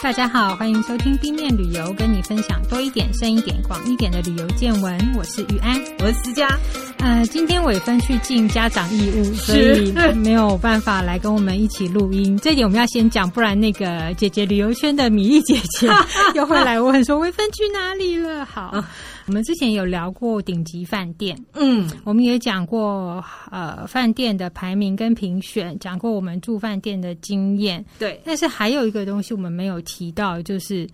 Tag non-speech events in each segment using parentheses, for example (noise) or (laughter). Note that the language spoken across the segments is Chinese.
大家好，欢迎收听冰面旅游，跟你分享多一点、深一点、广一点的旅游见闻。我是玉安，我是思佳。呃，今天伟芬去尽家长义务，所以没有办法来跟我们一起录音。这一点我们要先讲，不然那个姐姐旅游圈的米粒姐姐 (laughs) 又会来问说伟芬去哪里了。好。我们之前有聊过顶级饭店，嗯，我们也讲过呃饭店的排名跟评选，讲过我们住饭店的经验，对。但是还有一个东西我们没有提到，就是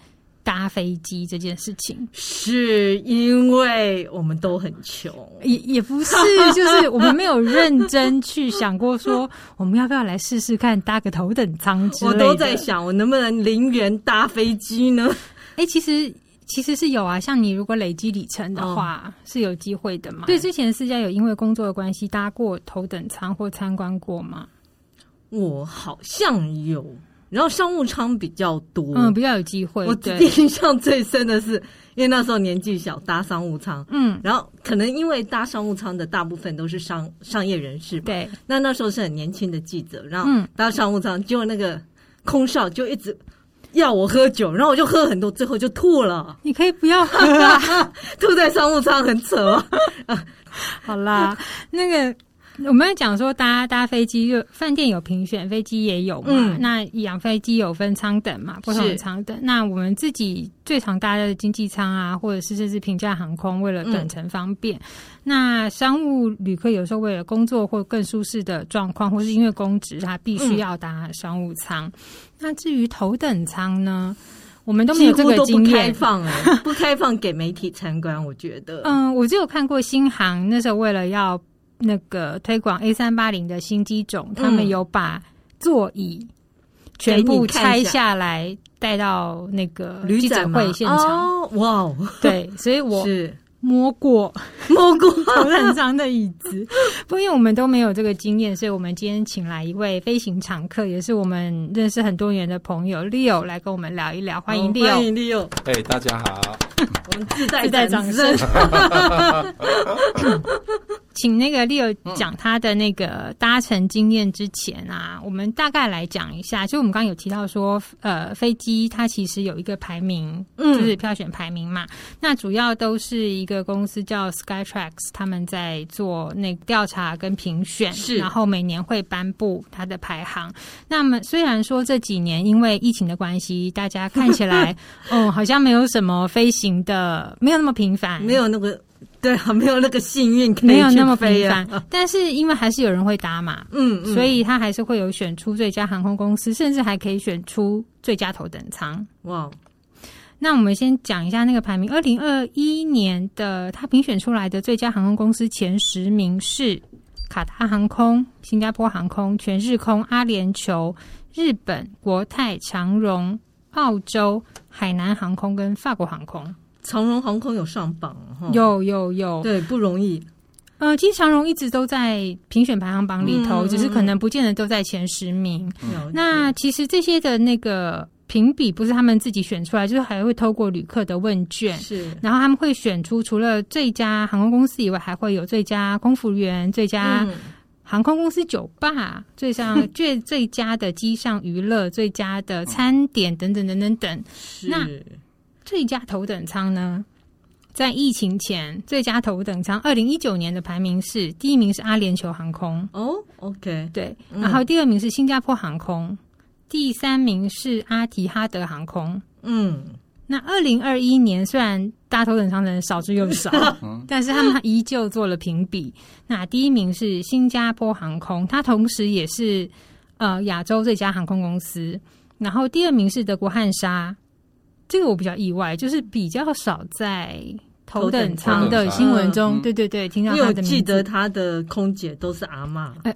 搭飞机这件事情，是因为我们都很穷，也也不是，就是我们没有认真去想过说我们要不要来试试看搭个头等舱之类的。我都在想，我能不能零元搭飞机呢？(laughs) 哎，其实。其实是有啊，像你如果累积里程的话，哦、是有机会的嘛。对，之前私家有因为工作的关系搭过头等舱或参观过吗？我好像有，然后商务舱比较多，嗯，比较有机会。我印象最深的是，因为那时候年纪小，搭商务舱，嗯，然后可能因为搭商务舱的大部分都是商商业人士，对。那那时候是很年轻的记者，然后搭商务舱，结果那个空少就一直。要我喝酒，然后我就喝很多，最后就吐了。你可以不要喝啊，(laughs) 吐在商务舱很扯。(laughs) 好啦，那个。我们要讲说搭搭飞机，就饭店有评选，飞机也有嘛。嗯、那养飞机有分舱等嘛，不同的舱等。那我们自己最常搭的经济舱啊，或者是这是平价航空，为了短程方便。嗯、那商务旅客有时候为了工作或更舒适的状况，或是因为公职，他必须要搭商务舱。嗯、那至于头等舱呢，我们都没有这个经验，不开放，(laughs) 不开放给媒体参观。我觉得，嗯，我只有看过新航那时候为了要。那个推广 A 三八零的新机种，嗯、他们有把座椅全部拆下来带到那个记者会现场。哦，哇，对，所以我是。摸过摸过头等舱的椅子，不因为我们都没有这个经验，所以我们今天请来一位飞行常客，也是我们认识很多年的朋友 Leo 来跟我们聊一聊。欢迎 Leo，欢迎 Leo。哎，大家好，(laughs) 我们自带自带掌声。请那个 Leo 讲他的那个搭乘经验之前啊，我们大概来讲一下。就我们刚刚有提到说，呃，飞机它其实有一个排名，就是票选排名嘛。那主要都是一个。公司叫 Skytrax，他们在做那个调查跟评选，是，然后每年会颁布它的排行。那么虽然说这几年因为疫情的关系，大家看起来 (laughs) 哦，好像没有什么飞行的，没有那么频繁，没有那个对啊，没有那个幸运，没有那么频繁。(laughs) 但是因为还是有人会搭嘛，嗯，嗯，所以他还是会有选出最佳航空公司，甚至还可以选出最佳头等舱。哇！那我们先讲一下那个排名。二零二一年的他评选出来的最佳航空公司前十名是卡达航空、新加坡航空、全日空、阿联酋、日本国泰、长荣、澳洲海南航空跟法国航空。长荣航空有上榜，有有有，对，不容易。呃，其实长荣一直都在评选排行榜里头，嗯、只是可能不见得都在前十名。嗯、那其实这些的那个。评比不是他们自己选出来，就是还会透过旅客的问卷，是，然后他们会选出除了最佳航空公司以外，还会有最佳空服员、最佳航空公司酒吧、最上最最佳的机上娱乐、最佳的餐点等等等等等。(laughs) 是那最佳头等舱呢？在疫情前，最佳头等舱二零一九年的排名是第一名是阿联酋航空哦，OK，对，然后第二名是新加坡航空。第三名是阿提哈德航空。嗯，那二零二一年虽然搭头等舱的人少之又少，(laughs) 但是他们依旧做了评比。那第一名是新加坡航空，它同时也是呃亚洲最佳航空公司。然后第二名是德国汉莎，这个我比较意外，就是比较少在。头等舱的新闻中，对对对，听到他的名字，记得他的空姐都是阿嬷。哎，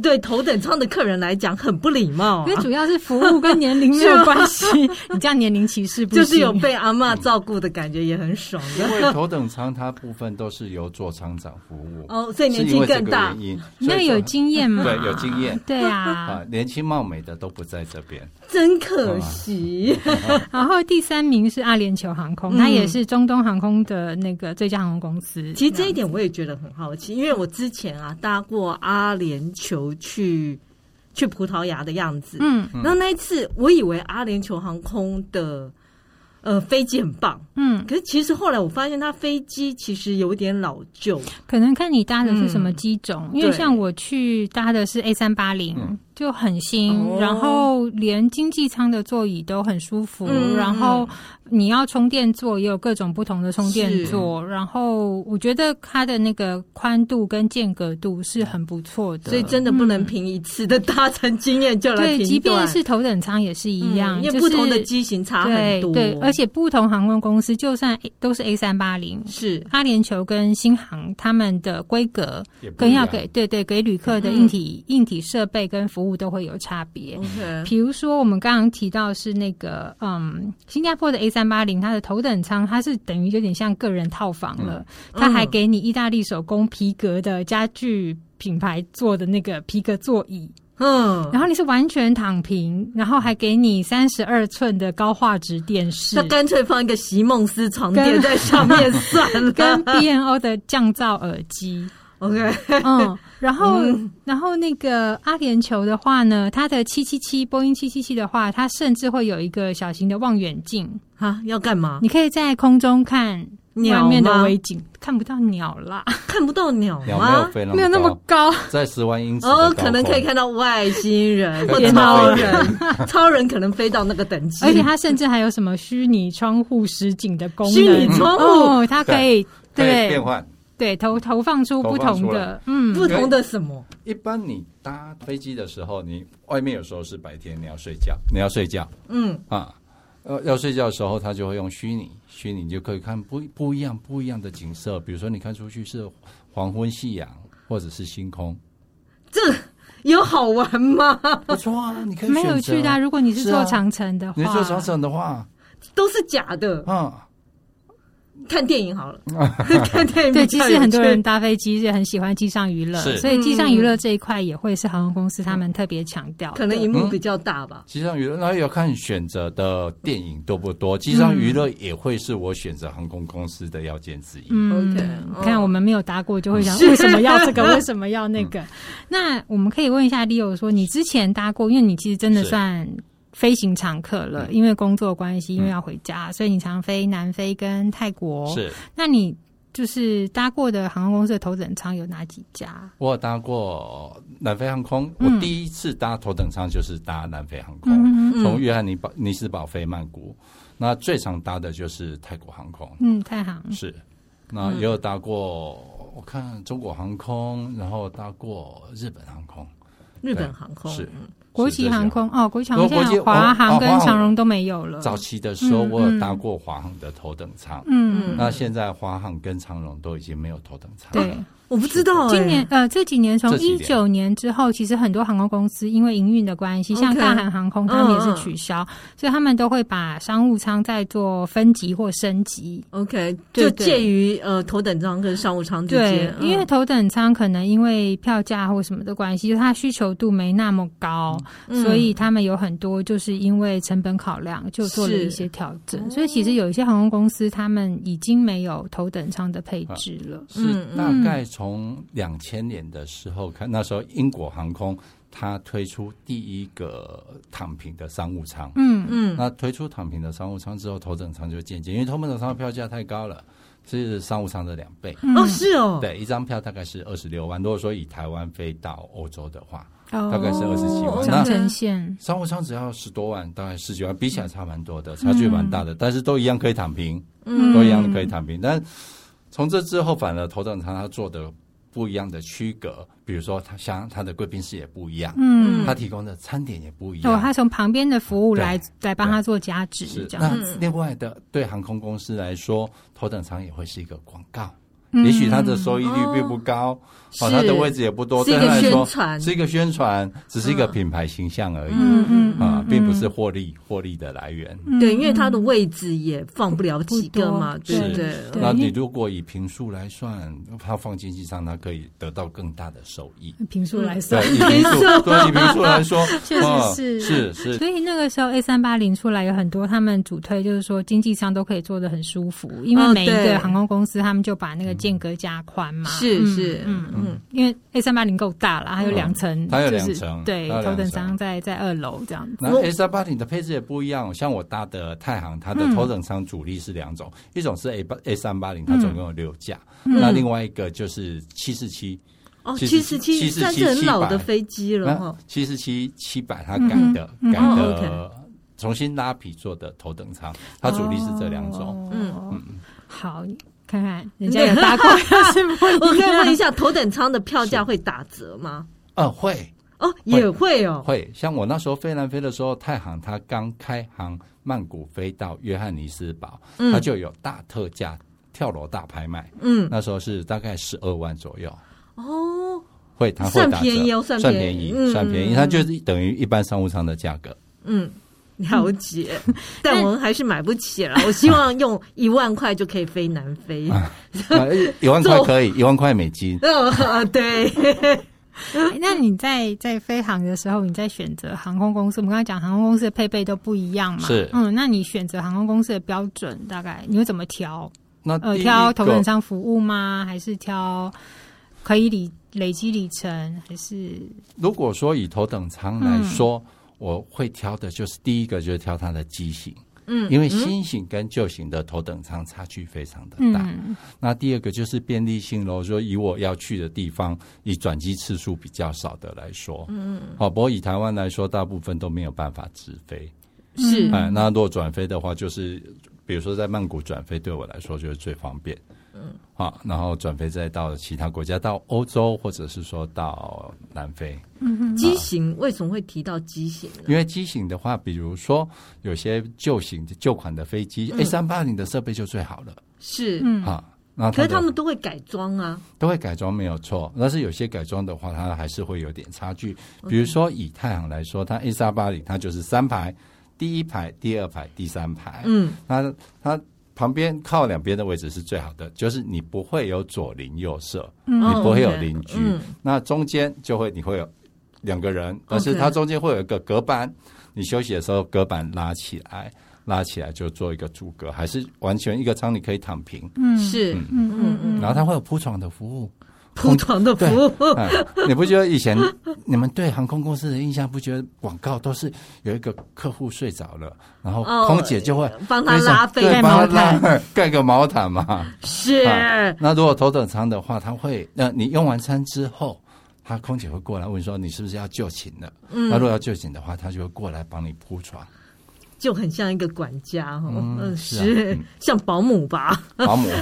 对头等舱的客人来讲很不礼貌，因为主要是服务跟年龄没有关系。你这样年龄歧视不行，就是有被阿嬷照顾的感觉也很爽。因为头等舱它部分都是由座舱长服务哦，所以年纪更大，那有经验吗？对，有经验。对啊，啊，年轻貌美的都不在这边，真可惜。(laughs) 然后第三名是阿联酋航空，它也是中东航空的。那个最佳航空公司，其实这一点我也觉得很好奇，因为我之前啊搭过阿联酋去去葡萄牙的样子。嗯，然后那一次我以为阿联酋航空的。呃，飞机很棒，嗯，可是其实后来我发现，它飞机其实有点老旧，可能看你搭的是什么机种，嗯、因为像我去搭的是 A 三八零。就很新，哦、然后连经济舱的座椅都很舒服，嗯、然后你要充电座也有各种不同的充电座，然后我觉得它的那个宽度跟间隔度是很不错的，所以真的不能凭一次的搭乘经验就来。对，即便是头等舱也是一样，嗯、因为不同的机型差很多。对，对，而且不同航空公司就算都是 A 三八零，是。阿联酋跟新航他们的规格跟要给对对给旅客的硬体、嗯、硬体设备跟服务都会有差别。比如说我们刚刚提到是那个，嗯，新加坡的 A 三八零，它的头等舱它是等于有点像个人套房了，嗯、它还给你意大利手工皮革的家具品牌做的那个皮革座椅，嗯，然后你是完全躺平，然后还给你三十二寸的高画质电视，那干脆放一个席梦思床垫在上面算了，跟 B N O 的降噪耳机。OK，嗯，然后，嗯、然后那个阿联酋的话呢，它的七七七，波音七七七的话，它甚至会有一个小型的望远镜。哈，要干嘛？你可以在空中看外面的微景，看不到鸟啦，(laughs) 看不到鸟吗？鸟没有飞那么高，没有那么高，在十万英尺哦，可能可以看到外星人。或超人，(laughs) 超人可能飞到那个等级，而且它甚至还有什么虚拟窗户实景的功能，虚拟窗户，哦，它可以对，可以变换。对，投投放出不同的，嗯，不同的什么？一般你搭飞机的时候，你外面有时候是白天，你要睡觉，你要睡觉，嗯。啊，呃，要睡觉的时候，他就会用虚拟，虚拟你就可以看不不一样不一样的景色，比如说你看出去是黄昏、夕阳，或者是星空，这有好玩吗？不错啊，你可以没有去的。如果你是坐长城的话，你坐长城的话，都是假的。啊。看电影好了，(laughs) 看电影。对，其实很多人搭飞机也很喜欢机上娱乐，所以机上娱乐这一块也会是航空公司他们特别强调。可能荧幕比较大吧。机上娱乐，那要看选择的电影多不多。机上娱乐也会是我选择航空公司的要件之一。嗯，OK，看我们没有搭过，就会想为什么要这个，(laughs) 为什么要那个？那我们可以问一下 Leo 说，你之前搭过，因为你其实真的算。飞行常客了，因为工作关系，因为要回家，嗯、所以你常飞南非跟泰国。是，那你就是搭过的航空公司的头等舱有哪几家？我有搭过南非航空，嗯、我第一次搭头等舱就是搭南非航空，嗯、从约翰尼堡尼斯堡飞曼谷。那最常搭的就是泰国航空，嗯，泰航是。那也有搭过，我看中国航空，然后搭过日本航空，日本航空是。国际航空哦，国际航空现在华航跟长荣都没有了。早期的时候，我有搭过华航的头等舱，嗯，那现在华航跟长荣都已经没有头等舱。对。我不知道，今年呃这几年从一九年之后，其实很多航空公司因为营运的关系，像大韩航空他们也是取消，所以他们都会把商务舱再做分级或升级。OK，就介于呃头等舱跟商务舱之间。对，因为头等舱可能因为票价或什么的关系，就它需求度没那么高，所以他们有很多就是因为成本考量，就做了一些调整。所以其实有一些航空公司他们已经没有头等舱的配置了。是大概。从两千年的时候看，那时候英国航空它推出第一个躺平的商务舱，嗯嗯，那推出躺平的商务舱之后，头等舱就渐渐，因为头等舱的票价太高了，这是商务舱的两倍。哦，是哦，对，一张票大概是二十六万。如果说以台湾飞到欧洲的话，大概是二十几万。长程线商务舱只要十多万，大概十几万，比起来差蛮多的，差距蛮大的，但是都一样可以躺平，嗯，都一样可以躺平，但。从这之后，反而头等舱它做的不一样的区隔，比如说它像它的贵宾室也不一样，嗯，它提供的餐点也不一样。哦，它从旁边的服务来来帮他做加值，是这样。那另外的对航空公司来说，头等舱也会是一个广告，也许它的收益率并不高，哦，它的位置也不多，对他来说是一个宣传，只是一个品牌形象而已，嗯嗯啊，并不是获利获利的来源。对，因为它的位置也放不了几个嘛，对不对？那你如果以平数来算，它放经济舱，它可以得到更大的收益。平数来算，对，以坪数，对，以坪数来说，(laughs) 确实是是是。所以那个时候 A 三八零出来有很多，他们主推就是说经济舱都可以做得很舒服，因为每一个航空公司他们就把那个间隔加宽嘛。是是，嗯嗯，因为 A 三八零够大了，还有两层，它有两层，对，头等舱在在二楼这样子。那 A 三八零的配置也不一样，像我搭的太行，它的头等舱主力是两种，一种是 A 八 A 三八零，它总共有六架，那另外一个就是七四七。哦，七四七算是很老的飞机了哈。七四七七百，它改的改的重新拉皮做的头等舱，它主力是这两种。嗯嗯，好，看看人家有搭过，(laughs) 我可以问一下，头等舱的票价会打折吗？嗯，会。哦，也会哦。会，像我那时候飞南非的时候，太行它刚开航曼谷飞到约翰尼斯堡，它就有大特价跳楼大拍卖。嗯，那时候是大概十二万左右。哦，会，它会打折，算便宜哦，算便宜，算便宜，它就是等于一般商务舱的价格。嗯，了解，(laughs) 但我们还是买不起了。我希望用一万块就可以飞南非，(laughs) 一万块可以，(laughs) 一万块美金。嗯，对。(laughs) 那你在在飞航的时候，你在选择航空公司，我们刚才讲航空公司的配备都不一样嘛？是，嗯，那你选择航空公司的标准大概你会怎么挑？那呃，挑头等舱服务吗？还是挑？可以里累积里程还是？如果说以头等舱来说，嗯、我会挑的就是第一个就是挑它的机型，嗯，因为新型跟旧型的头等舱差距非常的大。嗯、那第二个就是便利性喽，说以我要去的地方，以转机次数比较少的来说，嗯，好，不过以台湾来说，大部分都没有办法直飞，是，哎，那如果转飞的话，就是比如说在曼谷转飞，对我来说就是最方便。嗯，好，然后转飞再到其他国家，到欧洲或者是说到南非。嗯哼，机型为什么会提到机型呢？因为机型的话，比如说有些旧型旧款的飞机，A 三八零的设备就最好了。是，嗯，啊，那可是他们都会改装啊，都会改装没有错。但是有些改装的话，它还是会有点差距。比如说以太行来说，它 A 三八零它就是三排，第一排、第二排、第三排。嗯，它它。旁边靠两边的位置是最好的，就是你不会有左邻右舍，嗯、你不会有邻居。嗯、那中间就会你会有两个人，但是它中间会有一个隔板，你休息的时候隔板拉起来，拉起来就做一个阻隔，还是完全一个舱你可以躺平。嗯，是，嗯嗯嗯。然后它会有铺床的服务。铺床的服务、嗯，你不觉得以前 (laughs) 你们对航空公司的印象不觉得广告都是有一个客户睡着了，然后空姐就会帮他拉被盖毛毯，(laughs) 盖个毛毯嘛？是、嗯。那如果头等舱的话，他会，那你用完餐之后，他空姐会过来问说你是不是要就寝了？嗯，那如果要就寝的话，他就会过来帮你铺床，就很像一个管家哈，嗯，是、啊嗯、像保姆吧？保姆。(laughs)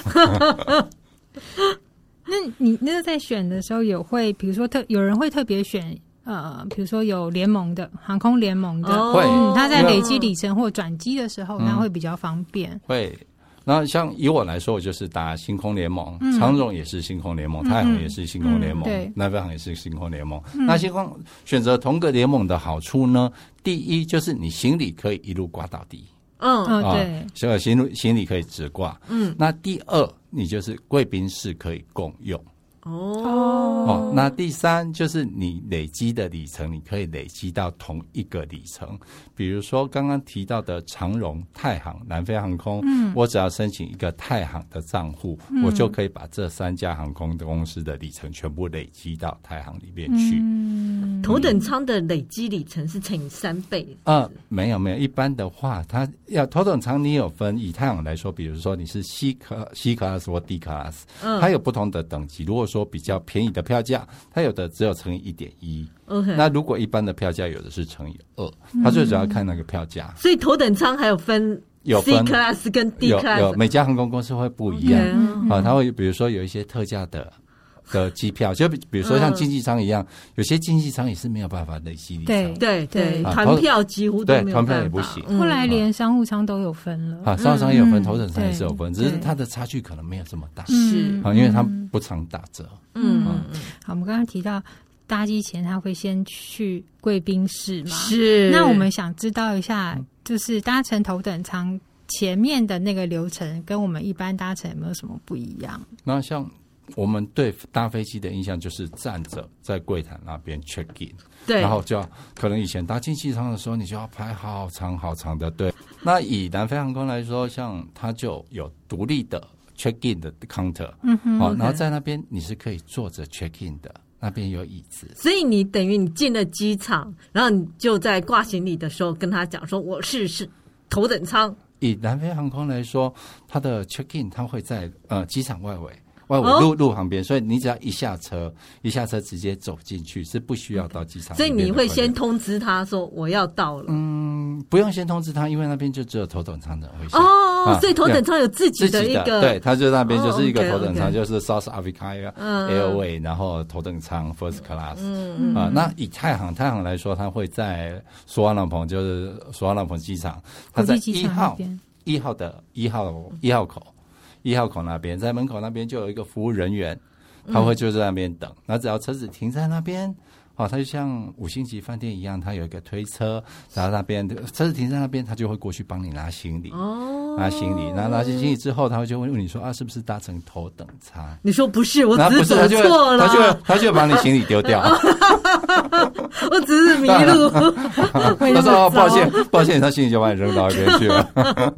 那你那个在选的时候有会，比如说特有人会特别选呃，比如说有联盟的航空联盟的，会、嗯、他在累积里程或转机的时候，那、嗯、会比较方便。会，那像以我来说，我就是打星空联盟，嗯、长荣也是星空联盟，嗯、太行也是星空联盟，对、嗯，南飞航也是星空联盟。嗯、那星空选择同个联盟的好处呢？第一就是你行李可以一路挂到底。嗯嗯，对，所以行李行李可以直挂。嗯，那第二，你就是贵宾室可以共用。哦哦，那第三就是你累积的里程，你可以累积到同一个里程。比如说刚刚提到的长荣、太行、南非航空，嗯，我只要申请一个太行的账户，嗯、我就可以把这三家航空的公司的里程全部累积到太行里面去。嗯，头等舱的累积里程是乘以三倍？嗯，没有没有，一般的话，它要头等舱你有分，以太行来说，比如说你是 C 科 C class 或 D class，嗯，它有不同的等级。如果说比较便宜的票价，它有的只有乘以一点一。OK，那如果一般的票价有的是乘以二，它最主要看那个票价。所以头等舱还有分有 C class 跟 D class，有，有每家航空公司会不一样.啊。它会比如说有一些特价的。的机票，就比比如说像经济舱一样，嗯、有些经济舱也是没有办法累积里程。对对对，团、啊、票几乎都没有办法。对，团票也不行。后来连商务舱都有分了。啊，商务舱也有分，头等舱也是有分，嗯、只是它的差距可能没有这么大。是啊，因为它不常打折。嗯嗯。好，我们刚刚提到搭机前他会先去贵宾室嘛？是。那我们想知道一下，就是搭乘头等舱前面的那个流程，跟我们一般搭乘有没有什么不一样？那像我们对搭飞机的印象就是站着在柜台那边 check in，对，然后就要可能以前搭经济舱的时候，你就要排好长好长的队。那以南非航空来说，像它就有独立的 check in 的 counter，嗯哼，好，然后在那边你是可以坐着 check in 的。那边有椅子，所以你等于你进了机场，然后你就在挂行李的时候跟他讲说：“我是是头等舱。”以南非航空来说，它的 check in 它会在呃机场外围。外围路路旁边，所以你只要一下车，一下车直接走进去，是不需要到机场。所以你会先通知他说我要到了。嗯，不用先通知他，因为那边就只有头等舱的会。哦，啊、所以头等舱有自己的一个，对，他就那边就是一个头等舱，就是 South Africa Airway，然后头等舱 First Class。嗯嗯。啊，那以太行太行来说，他会在索瓦朗蓬，就是索瓦朗蓬机场，他在一号一号的一号一号口。一号口那边，在门口那边就有一个服务人员，他会就在那边等。那、嗯、只要车子停在那边，哦，他就像五星级饭店一样，他有一个推车，然后那边车子停在那边，他就会过去帮你拿行李。哦，拿行李，然后拿起行李之后，他会就会问你说啊，是不是搭乘头等舱？你说不是，我只是走错了。他就会他就会把你行李丢掉。(laughs) 我只是迷路。(laughs) 他说、哦、(laughs) 抱歉，抱歉，他行李就把你扔到一边去了。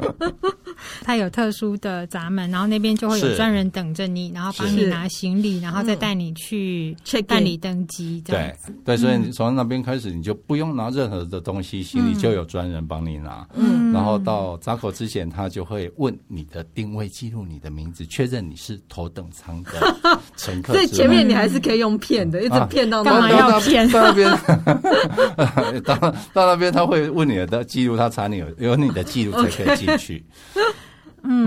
(laughs) 它有特殊的闸门，然后那边就会有专人等着你，然后帮你拿行李，然后再带你去办理登机。对对，所以你从那边开始，你就不用拿任何的东西，行李就有专人帮你拿。嗯，然后到闸口之前，他就会问你的定位，记录你的名字，确认你是头等舱的 (laughs) 乘客。所以前面你还是可以用骗的，一直骗到干嘛要骗？到那边，(laughs) 到到那边他会问你的记录，他查你有有你的记录才可以进去。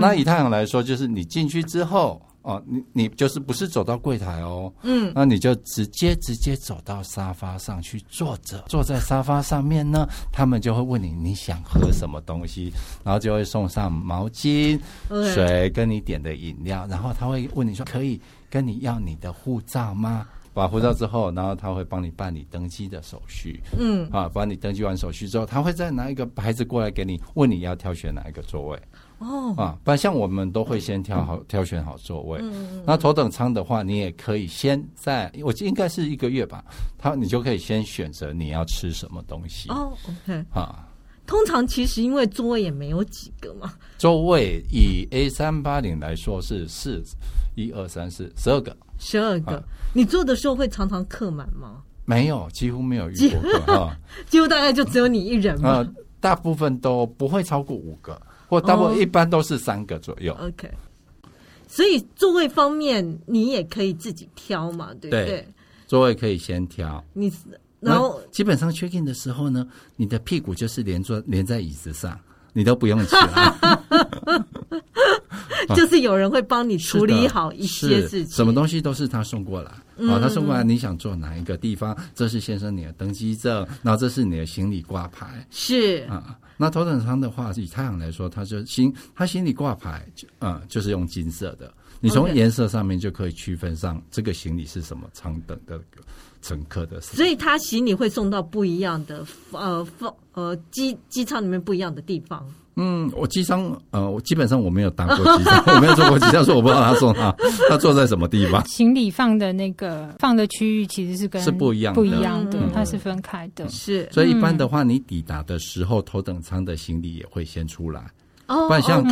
嗯，那以太行来说，就是你进去之后哦，你你就是不是走到柜台哦，嗯，那你就直接直接走到沙发上去坐着，坐在沙发上面呢，他们就会问你你想喝什么东西，然后就会送上毛巾、水跟你点的饮料，然后他会问你说可以跟你要你的护照吗？把护照之后，然后他会帮你办理登机的手续，嗯，啊，帮你登记完手续之后，他会再拿一个牌子过来给你，问你要挑选哪一个座位。哦啊，不然像我们都会先挑好、嗯、挑选好座位。嗯，那头等舱的话，你也可以先在，我应该是一个月吧，他你就可以先选择你要吃什么东西。哦，OK 啊，通常其实因为座位也没有几个嘛，座位以 A 三八零来说是四，一二三四十二个，十二个。啊、你坐的时候会常常客满吗？没有，几乎没有遇过客 (laughs) 啊，几乎大概就只有你一人嘛。啊，大部分都不会超过五个。或大部分一般都是三个左右。Oh, OK，所以座位方面你也可以自己挑嘛，对不对？对，座位可以先挑。你然后基本上 check in 的时候呢，你的屁股就是连坐连在椅子上，你都不用起来。(laughs) 就是有人会帮你处理好一些事情，什么东西都是他送过来。好、嗯，他送过来，你想坐哪一个地方？这是先生你的登机证，然后这是你的行李挂牌。是啊。那头等舱的话，以太阳来说，它就行，它行李挂牌，嗯，就是用金色的。你从颜色上面就可以区分上这个行李是什么舱等的乘客的。所以，他行李会送到不一样的呃放呃机机舱里面不一样的地方。嗯，我机舱呃，我基本上我没有搭过机舱，(laughs) 我没有坐过机舱，所以我不知道他送他他坐在什么地方。行李放的那个放的区域其实是跟是不一样的，不一样的，嗯、它是分开的。是，所以一般的话，你抵达的时候，头等舱的行李也会先出来。哦，不然像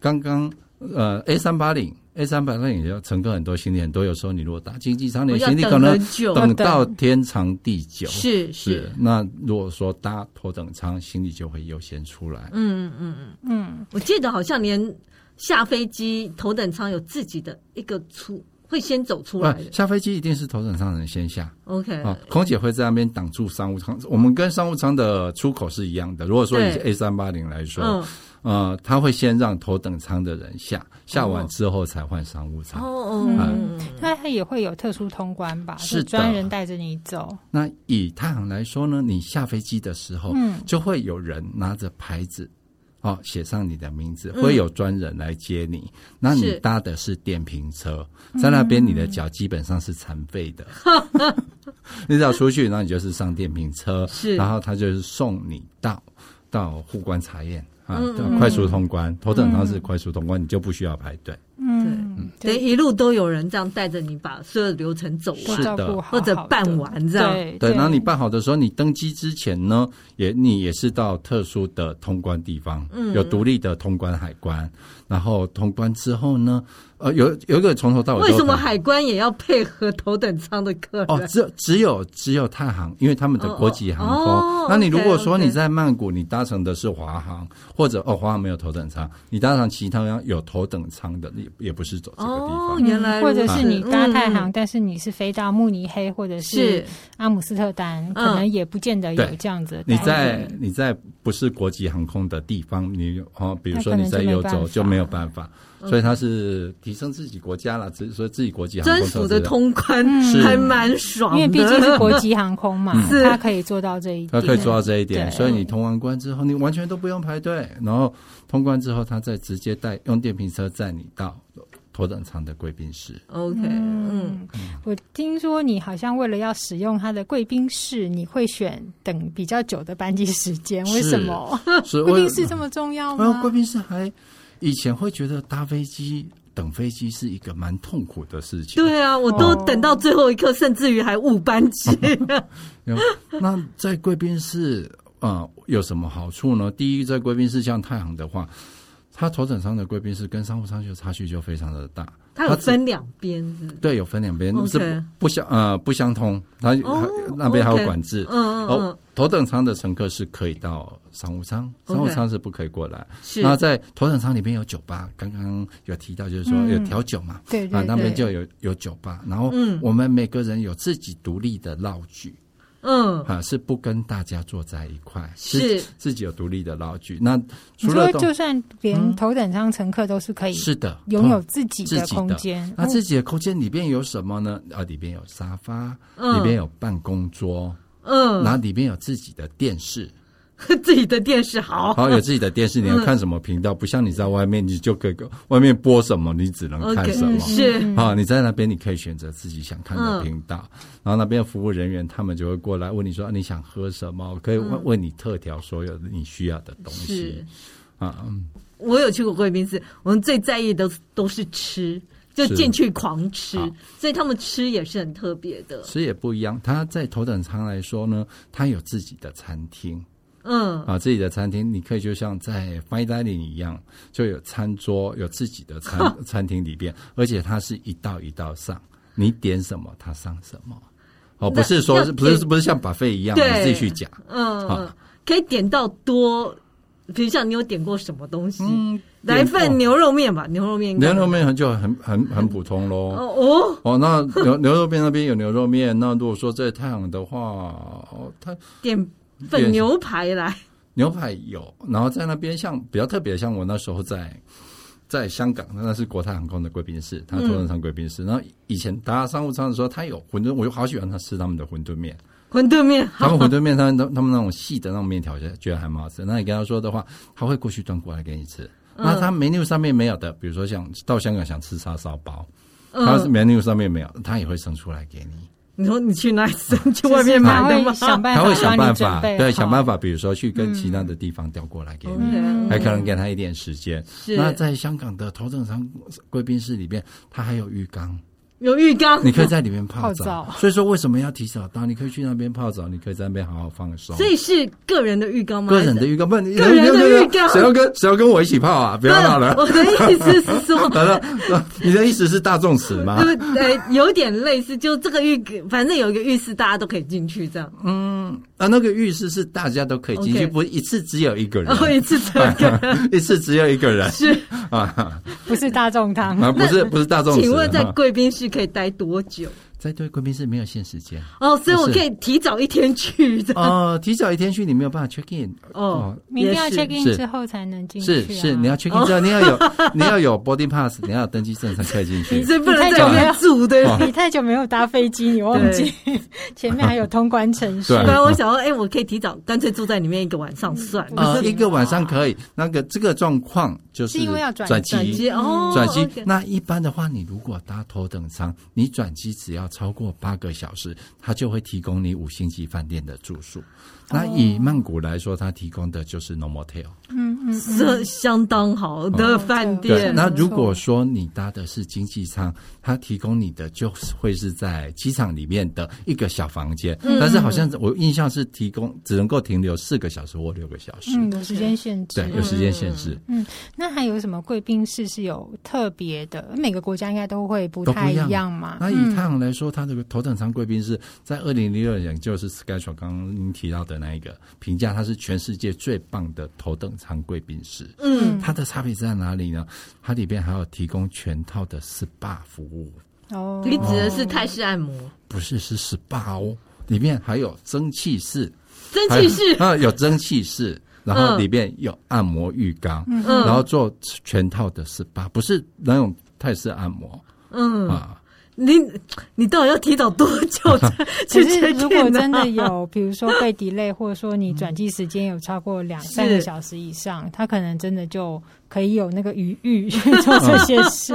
刚刚呃 A 三八零。A 三八零也要乘客很多，行李很多。有时候你如果搭经济舱，你的行李可能等到天长地久。是是，那如果说搭头等舱，行李就会优先出来。嗯嗯嗯嗯。我记得好像连下飞机头等舱有自己的一个出，会先走出来的。下飞机一定是头等舱人先下。OK。啊，空姐会在那边挡住商务舱。我们跟商务舱的出口是一样的。如果说以 A 三八零来说。嗯呃，他会先让头等舱的人下，下完之后才换商务舱。哦，嗯，那他也会有特殊通关吧？是专人带着你走。那以太行来说呢，你下飞机的时候，嗯，就会有人拿着牌子，哦，写上你的名字，会有专人来接你。那你搭的是电瓶车，在那边你的脚基本上是残废的。(laughs) 你只要出去，然后你就是上电瓶车，是，然后他就是送你到到护关查验啊，快速通关，头等舱是快速通关，你就不需要排队。嗯，对，一路都有人这样带着你把所有的流程走完，是的，或者办完这样。对，对，然后你办好的时候，你登机之前呢，也你也是到特殊的通关地方，嗯，有独立的通关海关，然后通关之后呢。呃，有有一个从头到尾，为什么海关也要配合头等舱的客人？哦，只有只有只有太行，因为他们的国际航空。哦、那你如果说你在曼谷，你搭乘的是华航，或者哦华航没有头等舱，你搭乘其他有头等舱的，也也不是走这个地方。哦、原来或者是你搭太行，嗯、但是你是飞到慕尼黑或者是阿姆斯特丹，可能也不见得有这样子的。你在你在不是国际航空的地方，你哦，比如说你在欧洲就没有办法。所以他是提升自己国家了，只说自己国际航空专属的通关还蛮爽，因为毕竟是国际航空嘛，他可以做到这一点，他可以做到这一点。所以你通完关之后，你完全都不用排队，然后通关之后，他再直接带用电瓶车载你到头等舱的贵宾室。OK，嗯，我听说你好像为了要使用它的贵宾室，你会选等比较久的班机时间，为什么？(laughs) 贵宾室这么重要吗？贵宾室还。以前会觉得搭飞机等飞机是一个蛮痛苦的事情。对啊，我都等到最后一刻，哦、甚至于还误班机。(laughs) 那在贵宾室啊、呃，有什么好处呢？第一，在贵宾室像太行的话，它头等舱的贵宾室跟商务舱就差距就非常的大。它有分两边，对，有分两边.是不相呃不相通，它、oh, 那边还有管制。嗯嗯哦，头等舱的乘客是可以到商务舱，商务舱是不可以过来。那在头等舱里面有酒吧，刚刚有提到，就是说有调酒嘛，嗯、对，啊，那边就有有酒吧，然后我们每个人有自己独立的闹具。嗯，啊，是不跟大家坐在一块，是自己有独立的劳具。那除了就算连头等舱乘客都是可以，是的，拥有自己的空间。那自己的空间里边有什么呢？啊，里边有沙发，里边有办公桌，嗯，然后里边有自己的电视。(laughs) 自己的电视好，好 (laughs) 有自己的电视，你要看什么频道？嗯、不像你在外面，你就可以外面播什么，你只能看什么。Okay, 是啊，你在那边你可以选择自己想看的频道，嗯、然后那边服务人员他们就会过来问你说、啊、你想喝什么，可以问问你特调所有的你需要的东西。是啊，嗯，我有去过贵宾室，我们最在意的都是吃，就进去狂吃，所以他们吃也是很特别的，吃也不一样。他在头等舱来说呢，他有自己的餐厅。嗯啊，自己的餐厅，你可以就像在 fine dining 一样，就有餐桌，有自己的餐餐厅里边，而且它是一道一道上，你点什么，它上什么。哦，不是说，不是不是像 buffet 一样，你自己去讲。嗯，啊、可以点到多，比如像你有点过什么东西？嗯，来份牛肉面吧，牛肉面。牛肉面就很很很普通喽。哦哦，哦，那牛 (laughs) 牛肉面那边有牛肉面，那如果说在太行的话，哦，他点。份牛排来，牛排有，然后在那边像比较特别，像我那时候在在香港，那是国泰航空的贵宾室，他头等舱贵宾室。嗯、然后以前搭商务舱的时候，他有馄饨，我就好喜欢他吃他们的馄饨面。馄饨面，他们馄饨面，他们他们那种细的那种面条，觉得还蛮好吃。那你跟他说的话，他会过去端过来给你吃。嗯、那他 menu 上面没有的，比如说像到香港想吃叉烧包，他是 menu 上面没有，他也会生出来给你。你说你去哪里？(laughs) 去外面买的吗？他会想办法，对，想办法，比如说去跟其他的地方调过来给你，还可能给他一点时间。那在香港的头等舱贵宾室里边，他还有浴缸。有浴缸，你可以在里面泡澡。所以说，为什么要提早到？你可以去那边泡澡，你可以在那边好好放松。所以是个人的浴缸吗？个人的浴缸，不，个人的浴缸，谁要跟谁要跟我一起泡啊？不要闹了。我的意思是说，(laughs) 你的意思是大众池吗？对，对，有点类似，就这个浴，反正有一个浴室，大家都可以进去，这样。嗯，啊，那个浴室是大家都可以进去，不一次只有一个人。哦，一次只有一个人，(laughs) 一次只有一个人，是啊，不是大众汤啊，不是不是大众。请问在贵宾室可以待多久？久在对贵宾室没有限时间哦，所以我可以提早一天去。哦，提早一天去，你没有办法 check in 哦，你一定要 check in 之后才能进去。是是，你要 check in 之后，你要有 (laughs) 你要有 boarding pass，你要有登机证才可以进去。你是不能在里面住的，你太久没有搭飞机，你忘记 (laughs) 前面还有通关程序。对，我想说，哎，我可以提早，干脆住在里面一个晚上算。呃，一个晚上可以。那个这个状况就是因为要转转机哦，转机。那一般的话，你如果搭头等舱，你转机只要。超过八个小时，它就会提供你五星级饭店的住宿。那以曼谷来说，它提供的就是 no motel，嗯嗯，是相当好的饭店。那如果说你搭的是经济舱，它提供你的就会是在机场里面的一个小房间，但是好像我印象是提供只能够停留四个小时或六个小时，嗯，有时间限制，对，有时间限制。嗯，那还有什么贵宾室是有特别的？每个国家应该都会不太一样。嘛。那以太阳来说，它这个头等舱贵宾室在二零零六年就是刚刚您提到的。的那一个评价，它是全世界最棒的头等舱贵宾室。嗯，它的差别在哪里呢？它里边还有提供全套的 SPA 服务。哦，你指的是泰式按摩？不是，是 SPA 哦。里面还有蒸汽室，蒸汽室啊，(laughs) 有蒸汽室，然后里面有按摩浴缸，嗯，然后做全套的 SPA，不是那种泰式按摩。嗯啊。你你到底要提早多久？其实如果真的有，(laughs) 比如说被 delay，或者说你转机时间有超过两三个小时以上，他可能真的就可以有那个余裕去 (laughs) 做这些事。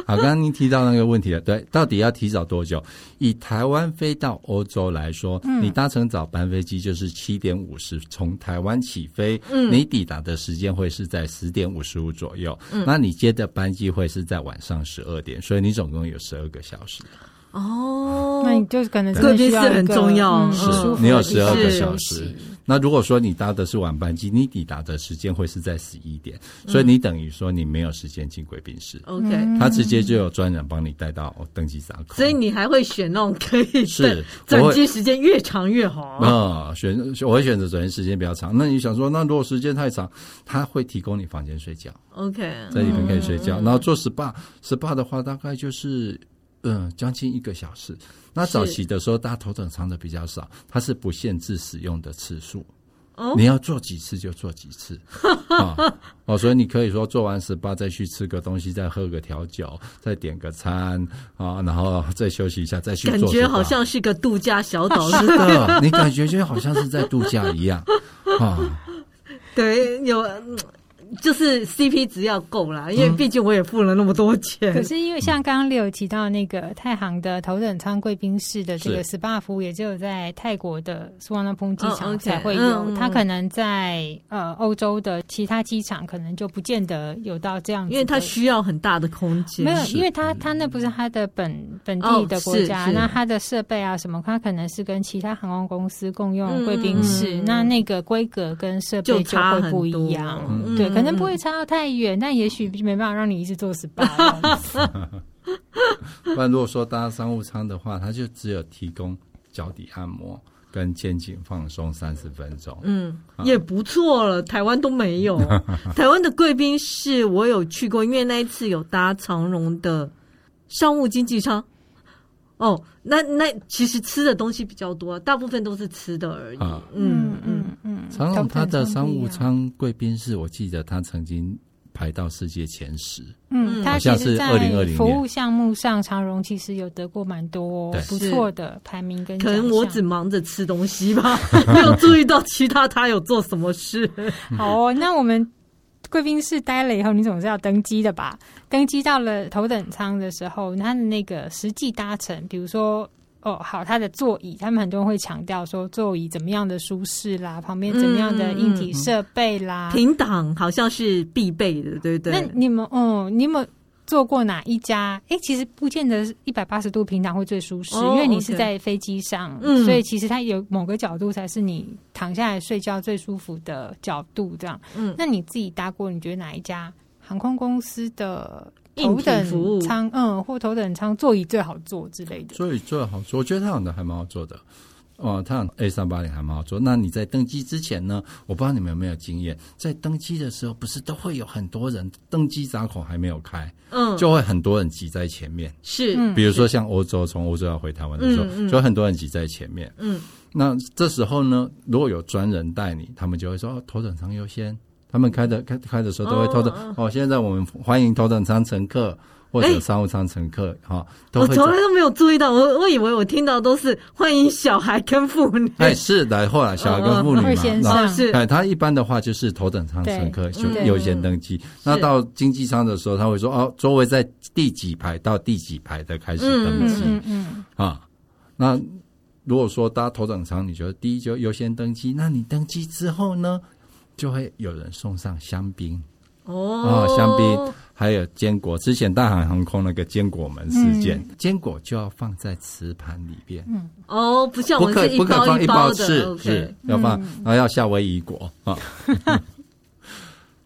(laughs) 好，刚刚您提到那个问题了，对，到底要提早多久？以台湾飞到欧洲来说，嗯、你搭乘早班飞机就是七点五十，从台湾起飞，嗯、你抵达的时间会是在十点五十五左右，嗯、那你接的班机会是在晚上十二点，所以你总共有十二个小时。哦，那你就是可能贵宾室很重要，嗯、是你有十二个小时。那如果说你搭的是晚班机，你抵达的时间会是在十一点，嗯、所以你等于说你没有时间进贵宾室。OK，他直接就有专人帮你带到登机闸口。所以你还会选那种可以是 (laughs) 转机时间越长越好啊？选我会选择转机时间比较长。那你想说，那如果时间太长，他会提供你房间睡觉。OK，在里面可以睡觉，嗯、然后做 SPA，SPA 的话大概就是。嗯，将近一个小时。那早期的时候，大家头等舱的比较少，它是不限制使用的次数。哦，你要做几次就做几次。哦，(laughs) 哦，所以你可以说做完 SPA 再去吃个东西，再喝个调酒，再点个餐啊，然后再休息一下，再去做。感觉好像是个度假小岛是的，你感觉就好像是在度假一样啊。哦，(laughs) 对，有。就是 CP 值要够啦，因为毕竟我也付了那么多钱。嗯、可是因为像刚刚 Leo 提到那个太行的头等舱贵宾室的这个 SPA 服务，也只有在泰国的苏万那普机场才会有。哦 okay 嗯、它可能在呃欧洲的其他机场可能就不见得有到这样子，因为它需要很大的空间。没有，因为它它那不是它的本本地的国家，哦、那它的设备啊什么，它可能是跟其他航空公司共用贵宾室，嗯、那那个规格跟设备就会不一样。嗯、对。可能不会差到太远，但也许没办法让你一直做 SPA。(laughs) 不然如果说搭商务舱的话，它就只有提供脚底按摩跟肩颈放松三十分钟。嗯，啊、也不错了。台湾都没有，(laughs) 台湾的贵宾室我有去过，因为那一次有搭长荣的商务经济舱。哦，那那其实吃的东西比较多，大部分都是吃的而已。啊、嗯嗯嗯。长荣它的商务舱贵宾室，我记得它曾经排到世界前十。嗯，好像是二零二零服务项目上，长荣其实有得过蛮多不错的排名跟。可能我只忙着吃东西吧，(laughs) 没有注意到其他他有做什么事。(laughs) 好哦，那我们。贵宾室待了以后，你总是要登机的吧？登机到了头等舱的时候，他的那个实际搭乘，比如说，哦，好，它的座椅，他们很多人会强调说座椅怎么样的舒适啦，旁边怎么样的硬体设备啦，平挡好像是必备的，对不对？那你们，哦，你们。坐过哪一家？哎、欸，其实不见得一百八十度平躺会最舒适，哦、因为你是在飞机上，嗯、所以其实它有某个角度才是你躺下来睡觉最舒服的角度。这样，嗯，那你自己搭过，你觉得哪一家航空公司的头等舱，嗯，或头等舱座椅最好坐之类的？座椅最好坐，我觉得它好像还蛮好坐的。哦，它 A 三八零还蛮好坐。那你在登机之前呢？我不知道你们有没有经验，在登机的时候，不是都会有很多人，登机闸口还没有开，嗯，就会很多人挤在前面。是，比如说像欧洲，从欧洲要回台湾的时候，嗯嗯、就很多人挤在前面。嗯，那这时候呢，如果有专人带你，他们就会说、哦、头等舱优先。他们开的开开的时候都会偷的哦，哦。现在我们欢迎头等舱乘客。或者商务舱乘客哈，都我从来都没有注意到，我我以为我听到都是欢迎小孩跟妇女。哎，是的，后来小孩跟妇女嘛，然后是哎，他一般的话就是头等舱乘客就优先登机。那到经济舱的时候，他会说哦，座位在第几排到第几排的开始登机。嗯嗯啊，那如果说搭头等舱，你觉得第一就优先登机，那你登机之后呢，就会有人送上香槟。哦，香槟还有坚果。之前大韩航空那个坚果门事件，坚、嗯、果就要放在瓷盘里边。嗯，哦，不像我们是一包一包的，不可以不可以放一包吃是要放，然后要夏威夷果啊。(laughs)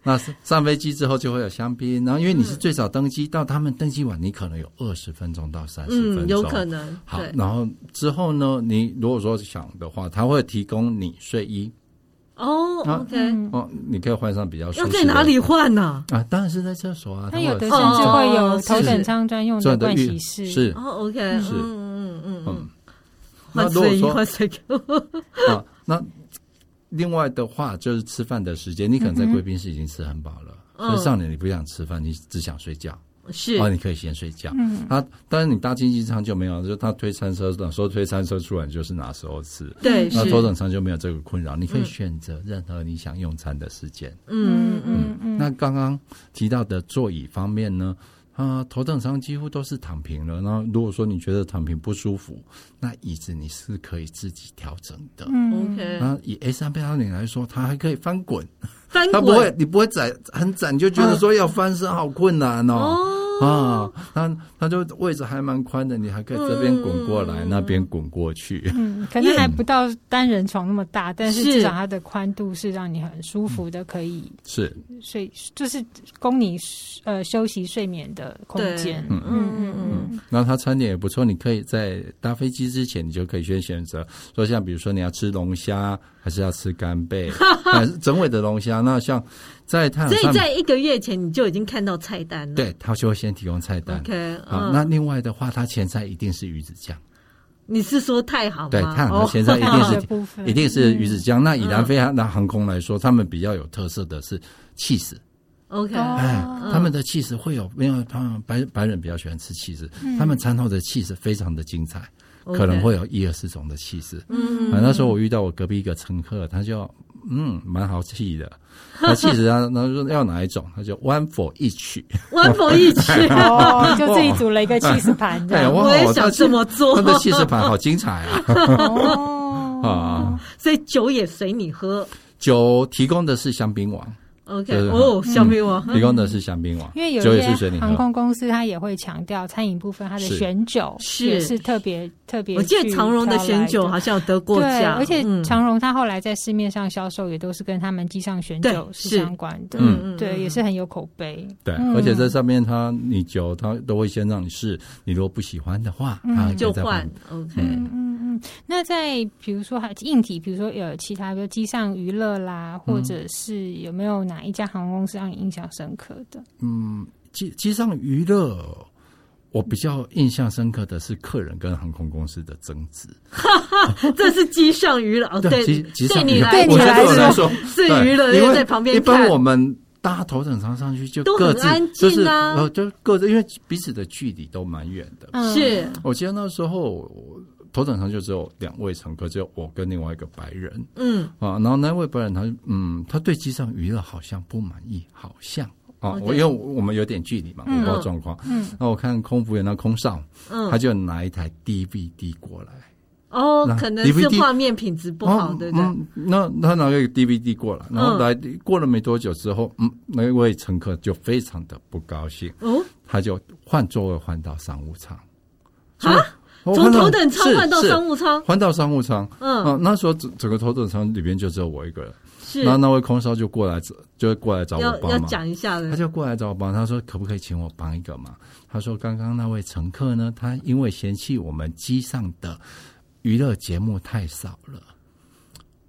那上飞机之后就会有香槟，然后因为你是最早登机，到他们登机完，你可能有二十分钟到三十分钟，嗯，有可能。好，然后之后呢，你如果说想的话，他会提供你睡衣。哦、oh,，OK，哦，你可以换上比较舒适的。要在哪里换呢？啊，当然是在厕所啊。它有的甚至会有头等舱专用的盥洗室。是哦，OK，是，嗯嗯嗯嗯。那如果说换睡衣，(laughs) 啊，那另外的话就是吃饭的时间，你可能在贵宾室已经吃很饱了，所以上来你不想吃饭，你只想睡觉。是哦，你可以先睡觉。嗯，他当然你搭经济舱就没有，就他推餐车，等说推餐车出来就是哪时候吃。对，那头等舱就没有这个困扰，你可以选择任何你想用餐的时间。嗯嗯嗯。那刚刚提到的座椅方面呢？啊，头等舱几乎都是躺平了。那如果说你觉得躺平不舒服，那椅子你是可以自己调整的。嗯，OK。那以 A 三八零来说，它还可以翻滚，翻滚，它不会，你不会窄很窄，你就觉得说要翻身好困难哦。哦啊，它它就位置还蛮宽的，你还可以这边滚过来，嗯、那边滚过去。嗯，(laughs) 可能还不到单人床那么大，但是至少它的宽度是让你很舒服的，可以是睡，就是供你呃休息睡眠的空间。嗯嗯嗯嗯。那它餐点也不错，你可以在搭飞机之前，你就可以先选择，说像比如说你要吃龙虾，还是要吃干贝，(laughs) 还是整尾的龙虾。那像。在他所以在一个月前你就已经看到菜单了。对，他就会先提供菜单。OK，好，那另外的话，他前菜一定是鱼子酱。你是说太好吗？对，太好，前菜一定是 (laughs) 一定是鱼子酱。那以南非那航空来说，他们比较有特色的是气势。OK，哎，他们的气势会有，因为他们白白人比较喜欢吃气势，他们餐后的气势非常的精彩，可能会有一二十种的气势。嗯，那时候我遇到我隔壁一个乘客，他就嗯蛮好气的。那其实他他说要哪一种，他就 one for each，one for each，(laughs) 哦，就自己组了一个气势盘，对，我也想这么做。他的气势盘好精彩啊！(laughs) 啊，所以酒也随你喝，酒提供的是香槟王。OK，哦，香槟王。提供的是香槟王，因为有一些航空公司它也会强调餐饮部分，它的选酒是。是特别特别。我记得长荣的选酒好像有得过奖，而且长荣它后来在市面上销售也都是跟他们机上选酒是相关的，嗯，对，也是很有口碑。对，而且在上面它你酒它都会先让你试，你如果不喜欢的话，啊就换。OK，嗯。嗯，那在比如说还硬体，比如说有其他，比如机上娱乐啦，或者是有没有哪一家航空公司让你印象深刻的？嗯，机机上娱乐，我比较印象深刻的是客人跟航空公司的争执。(laughs) 这是机上娱乐，对，机机上娱乐，对你来说是娱乐，因为在旁边。一般我们搭头等舱上去就各安静啊，呃，就各自，因为彼此的距离都蛮远的。是我记得那时候。头等舱就只有两位乘客，只有我跟另外一个白人。嗯啊，然后那位白人他嗯，他对机上娱乐好像不满意，好像啊，我.因为我们有点距离嘛，我不知道状况。嗯，那我看空服员那空少，嗯，他就拿一台 DVD 过来。哦，可能是画面品质不好，对不对？那他拿个 DVD 过来，然后来过了没多久之后，嗯，那位乘客就非常的不高兴。哦，他就换座位换到商务舱。啊？从头等舱换到商务舱，换到商务舱。嗯，啊，那时候整整个头等舱里边就只有我一个人。是，然后那位空少就过来，就会过来找我帮忙。要讲一下的，他就过来找我帮，他说可不可以请我帮一个忙？他说刚刚那位乘客呢，他因为嫌弃我们机上的娱乐节目太少了。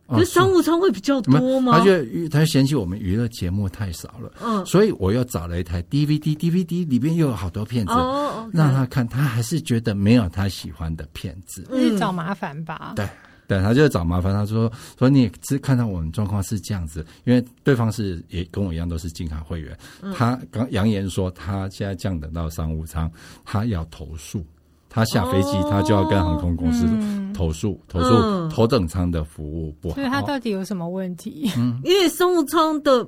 那商务舱会比较多吗？他就他嫌弃我们娱乐节目太少了，嗯，所以我又找了一台 DVD，DVD 里边又有好多片子，哦，让他看，他还是觉得没有他喜欢的片子，你找麻烦吧？对，对，他就找麻烦。他说：“说你只看到我们状况是这样子，因为对方是也跟我一样都是金卡会员。嗯、他刚扬言说，他现在降等到商务舱，他要投诉。他下飞机，他就要跟航空公司投诉，哦、投诉头等舱的服务不好。所以他到底有什么问题？嗯，因为商务舱的。”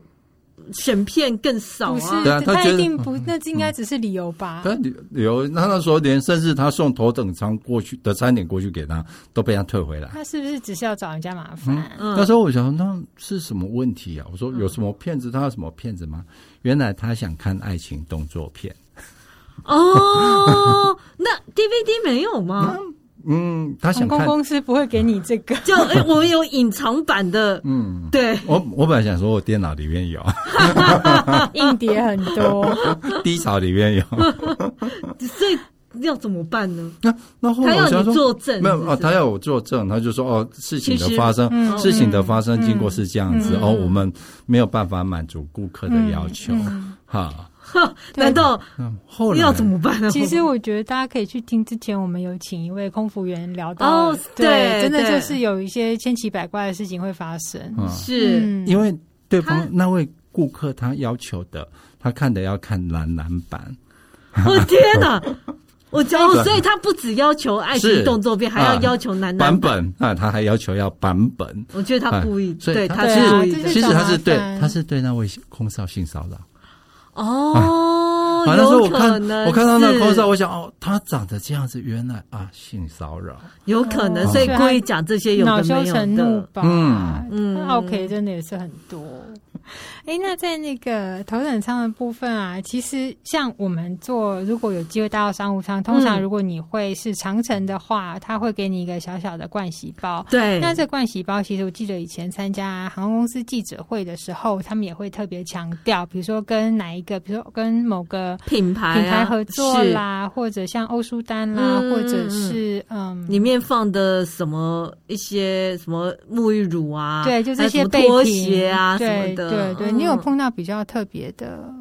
选片更少啊！对啊，他，他一定不，那应该只是理由吧？他理理由，那时候连甚至他送头等舱过去的餐点过去给他，都被他退回来。他是不是只是要找人家麻烦？嗯，那时候我想，那是什么问题啊？我说有什么骗子？他有什么骗子吗？原来他想看爱情动作片。哦，那 (laughs) DVD 没有吗？嗯嗯，他想看。航空公司不会给你这个，(laughs) 就哎，我们有隐藏版的。嗯，(laughs) 对，我我本来想说我电脑里面有，硬碟很多，低潮里面有，所以要怎么办呢？那那后来他要你作证，没有啊，他要我作证，他就说哦，事情的发生，事情的发生经过是这样子，哦，我们没有办法满足顾客的要求，哈。(laughs) 难道后来要怎么办呢？其实我觉得大家可以去听之前，我们有请一位空服员聊到，哦，对，真的就是有一些千奇百怪的事情会发生。是因为对方那位顾客他要求的，他看的要看蓝蓝版。我天哪！(laughs) 我教，所以他不只要求爱情动作片，还要要求男男版本啊，他还要求要版本。我觉得他故意，对，他是故意，其实他是对，他是对那位空少性骚扰。哦，反正说我看我看到那个 cos，，我想哦，他长得这样子，原来啊，性骚扰。有可能，所以故意讲这些有的没有的，恼羞成怒吧？嗯。嗯，OK，真的也是很多。哎、欸，那在那个头等舱的部分啊，其实像我们坐，如果有机会搭到商务舱，通常如果你会是长城的话，他会给你一个小小的盥洗包。对，那这盥洗包，其实我记得以前参加航空公司记者会的时候，他们也会特别强调，比如说跟哪一个，比如说跟某个品牌品牌合作啦，或者像欧舒丹啦，或者是嗯，里面放的什么一些什么沐浴乳啊，对，就这些拖鞋啊什么的。对对，你有碰到比较特别的？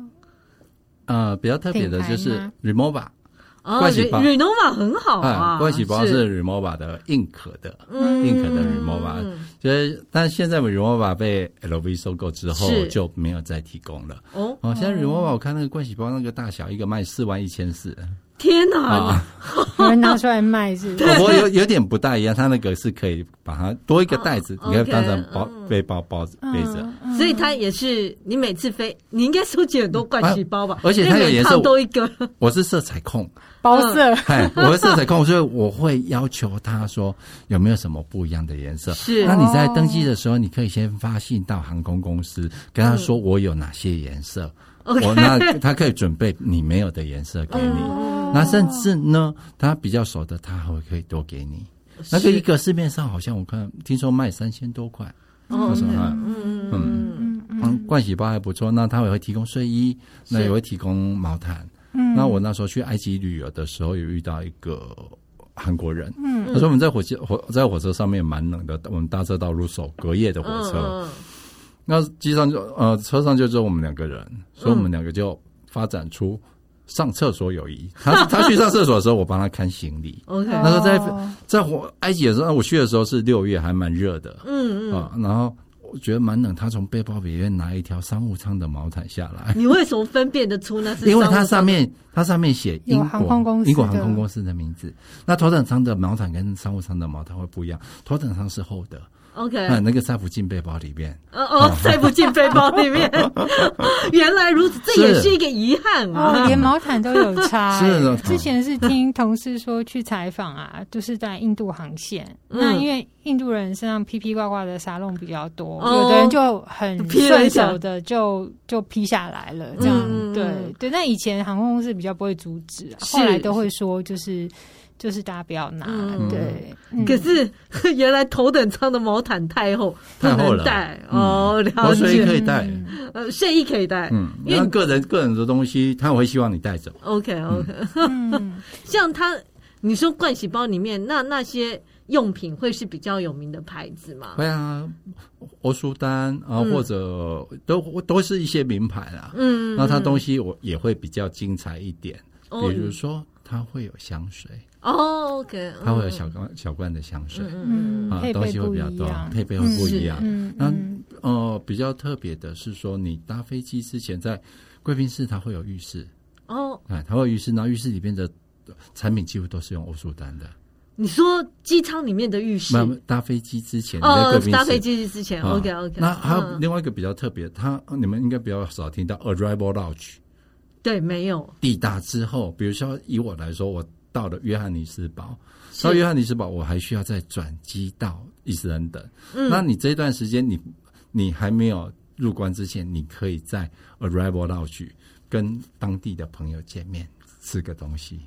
呃，比较特别的就是洗包，Rimowa 很好啊，盥洗包是 Remova 的硬壳的，硬壳的 Remova，。就是，但现在 Remova 被 LV 收购之后就没有再提供了。哦，哦，现在 Remova 我看那个盥洗包那个大小，一个卖四万一千四。天哪！有人拿出来卖是？不过有有点不大一样，它那个是可以把它多一个袋子，你可以当成包背包包背着。所以它也是你每次飞，你应该收集很多盥洗包吧？而且它有颜色，多一个。我是色彩控，包色。哎，我是色彩控，所以我会要求他说有没有什么不一样的颜色。是。那你在登机的时候，你可以先发信到航空公司，跟他说我有哪些颜色。我那他可以准备你没有的颜色给你，那甚至呢，他比较熟的，他还会可以多给你。那个一个市面上好像我看听说卖三千多块，他说嗯嗯嗯，嗯盥洗包还不错。那他也会提供睡衣，那也会提供毛毯。那我那时候去埃及旅游的时候，有遇到一个韩国人，他说我们在火车火在火车上面蛮冷的，我们搭车到入手隔夜的火车。那机上就呃车上就只有我们两个人，所以我们两个就发展出上厕所友谊。(laughs) 他他去上厕所的时候，我帮他看行李。OK，那时候在在火埃及的时候，我去的时候是六月，还蛮热的。嗯嗯啊，然后我觉得蛮冷，他从背包里面拿一条商务舱的毛毯下来。你为什么分辨得出那是？(laughs) 因为它上面它上面写英国航空公司英国航空公司的名字。那头等舱的毛毯跟商务舱的毛毯会不一样，头等舱是厚的。OK，那个塞不进背包里面。哦哦，塞不进背包里面，(laughs) 原来如此，这也是一个遗憾啊！连毛毯都有差。(laughs) 是之前是听同事说去采访啊，就是在印度航线。那因为印度人身上披披挂挂的沙龙比较多，有的人就很顺手的就就披下来了。这样对对，那以前航空公司比较不会阻止，后来都会说就是。就是大家不要拿，对。可是 (laughs) 原来头等舱的毛毯太厚，不能带哦。了解，睡衣可以带，呃，睡衣可以带。嗯，因为个人个人的东西，他会希望你带走。OK OK。(laughs) 像他，你说盥洗包里面那那些用品会是比较有名的牌子吗？会啊，欧舒丹啊，或者都都是一些名牌啦。嗯，那他东西我也会比较精彩一点，比如说他会有香水。哦，OK，它会有小罐小罐的香水，嗯，啊，东西会比较多，配备会不一样。嗯，那哦，比较特别的是说，你搭飞机之前在贵宾室，它会有浴室哦，哎，它会有浴室，然后浴室里面的产品几乎都是用欧舒丹的。你说机舱里面的浴室？搭飞机之前哦，搭飞机之前，OK OK。那还有另外一个比较特别，它你们应该比较少听到 Arrival Lounge。对，没有。抵达之后，比如说以我来说，我到了约翰尼斯堡，到约翰尼斯堡，我还需要再转机到伊斯兰等。嗯，那你这段时间，你你还没有入关之前，你可以在 Arrival Lounge 跟当地的朋友见面，吃个东西。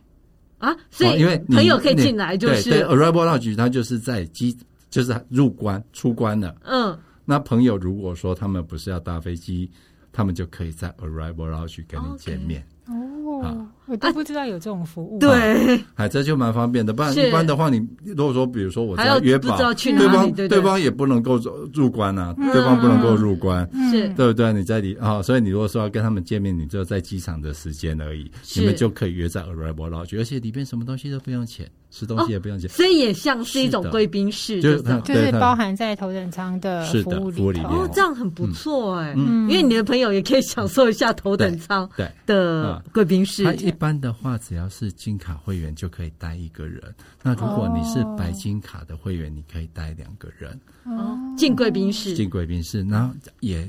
啊，所以因为朋友可以进来，就是对，对，arrival lounge 它就是在机，就是入关出关了。嗯，那朋友如果说他们不是要搭飞机，他们就可以在 arrival lounge 跟你见面。哦。好我都不知道有这种服务，啊，对，(laughs) 哎，这就蛮方便的。不然一般的话，你如果说，比如说我在约堡，对方对方也不能够入关啊，对方不能够入关，是，对不对？你在里啊，所以你如果说要跟他们见面，你只有在机场的时间而已，你们就可以约在 Arrival Lounge，而且里边什么东西都不用钱，吃东西也不用钱，所以也像是一种贵宾室，就是就是包含在头等舱的服务里面。哦，这样很不错哎，因为你的朋友也可以享受一下头等舱的贵宾室。一般的话，只要是金卡会员就可以带一个人。那如果你是白金卡的会员，你可以带两个人。哦，进贵宾室，进贵宾室。然后也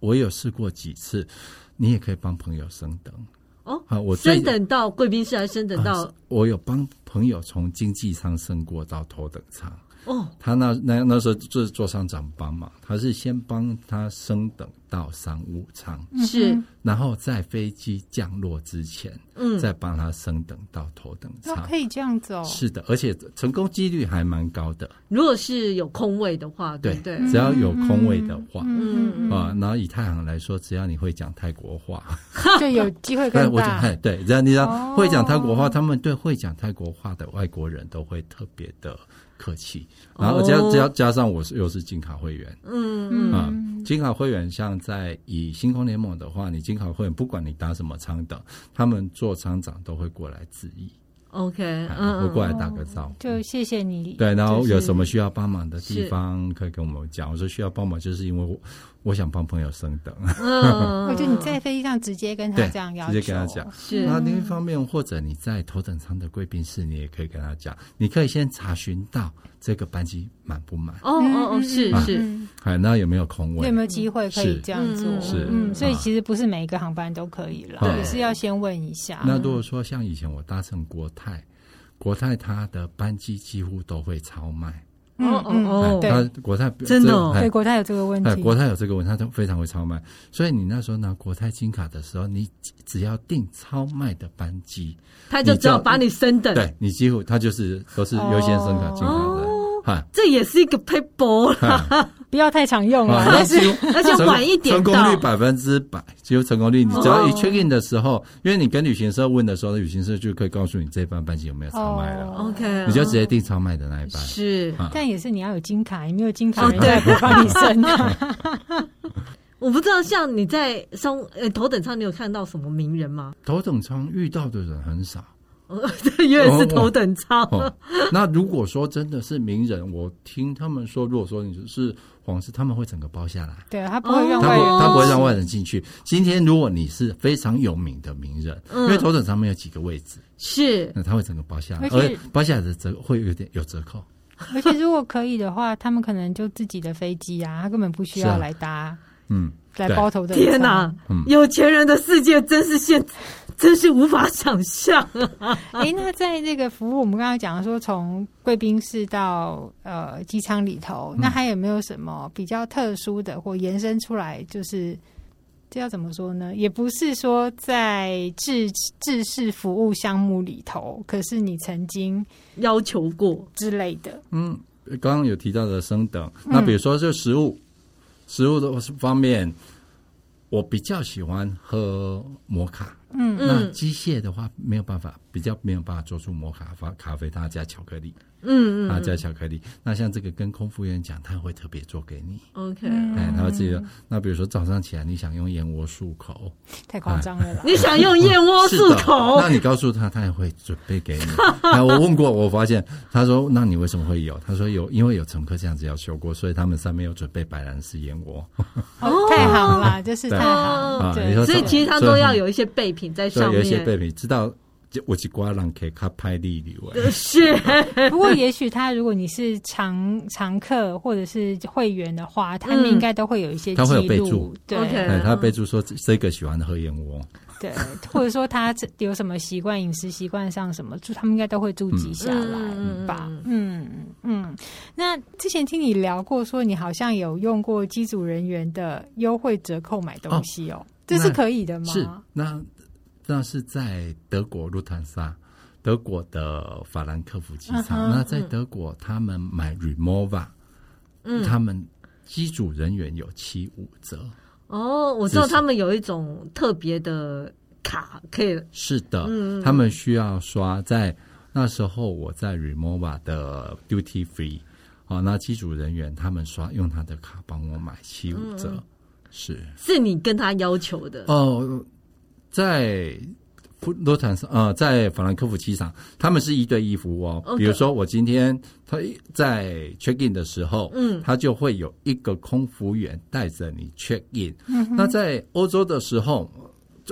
我有试过几次，你也可以帮朋友升等。哦，好，我升等到贵宾室，还升等到？我有帮朋友从经济舱升过到头等舱。哦，他那那那时候就是做商长帮忙，他是先帮他升等到商务舱，是，然后在飞机降落之前，嗯，再帮他升等到头等舱，可以这样子哦。是的，而且成功几率还蛮高的。如果是有空位的话，对对，只要有空位的话，嗯啊，然后以太行来说，只要你会讲泰国话，(laughs) 就有机会更大。我对，只要你要会讲泰国话，他们对会讲泰国话的外国人都会特别的。客气，然后加加加上我是又是金卡会员，嗯嗯。啊，金卡会员像在以星空联盟的话，你金卡会员不管你打什么舱等，他们做仓长都会过来致意，OK，嗯，会过来打个招呼，就谢谢你。对，然后有什么需要帮忙的地方，可以跟我们讲。我说需要帮忙，就是因为我。想帮朋友升等，嗯，我觉得你在飞机上直接跟他这样要求，直接跟他讲。是，那另一方面，或者你在头等舱的贵宾室，你也可以跟他讲，你可以先查询到这个班机满不满。哦哦哦，是是，哎，那有没有空位？有没有机会可以这样做？是，嗯，所以其实不是每一个航班都可以了，也是要先问一下。那如果说像以前我搭乘国泰，国泰它的班机几乎都会超卖。哦哦哦，他国泰真的对国泰有这个问题，国泰有这个问题，他都非常会超卖。所以你那时候拿国泰金卡的时候，你只要订超卖的班机，他就只要把你升等，对你几乎他就是都是优先升卡金卡的。这也是一个撇步啦，(laughs) 不要太常用啊，而且而且晚一点成功率百分之百，只有成功率。你只要一 check in 的时候，因为你跟旅行社问的时候，旅行社就可以告诉你这班班机有没有超卖了。OK，你就直接订超卖的那一班。是，但也是你要有金卡，你没有金卡，人家不帮你升。(laughs) 我不知道，像你在商呃头等舱，你有看到什么名人吗？头等舱遇到的人很少。(laughs) 因为是头等舱、哦哦。那如果说真的是名人，我听他们说，如果说你是皇室，他们会整个包下来。对，他不会让外人，他不会让外人进去。今天如果你是非常有名的名人，嗯、因为头等舱没有几个位置，是，那他会整个包下来，而且包下来的折会有点有折扣。而且如果可以的话，他们可能就自己的飞机啊，他根本不需要来搭，啊、嗯，来包头等舱。天哪，嗯、有钱人的世界真是现。真是无法想象啊！哎，那在这个服务，我们刚刚讲说，从贵宾室到呃机舱里头，那还有没有什么比较特殊的或延伸出来？就是这要怎么说呢？也不是说在制制式服务项目里头，可是你曾经要求过之类的。嗯，刚刚有提到的升等，那比如说就食物，食物的方面。我比较喜欢喝摩卡，嗯，那机械的话没有办法，比较没有办法做出摩卡发咖啡，它加巧克力，嗯嗯，啊，加巧克力。那像这个跟空服员讲，他会特别做给你。OK，哎，他会自己说。那比如说早上起来你想用燕窝漱口，太夸张了啦！你想用燕窝漱口，那你告诉他，他也会准备给你。(laughs) 我问过，我发现他说，那你为什么会有？他说有，因为有乘客这样子要求过，所以他们上面有准备白兰氏燕窝。哦，太好了，就是太好。对，所以其实他都要有一些备品在上面，有一些备品，知道。我几挂人可以卡拍利率是，(laughs) 不过也许他如果你是常常客或者是会员的话，他们应该都会有一些记录，他会有备注，对，okay, 他备注说这个喜欢喝燕窝，(laughs) 对，或者说他有什么习惯，饮食习惯上什么，他们应该都会注记下来吧，嗯嗯。那之前听你聊过，说你好像有用过机组人员的优惠折扣买东西哦，哦这是可以的吗？是那。那是在德国路坦萨，德国的法兰克福机场。Uh huh, 那在德国，他们买 Remova，嗯，他们机组人员有七五折。哦，我知道他们有一种特别的卡，可以。是的，嗯，他们需要刷在那时候，我在 Remova 的 Duty Free，哦，那机组人员他们刷用他的卡帮我买七五折，嗯、是是你跟他要求的哦。在洛坦斯呃，在法兰克福机场，他们是一对一服务哦。Okay. 比如说，我今天他在 check in 的时候，嗯，他就会有一个空服员带着你 check in。嗯，那在欧洲的时候，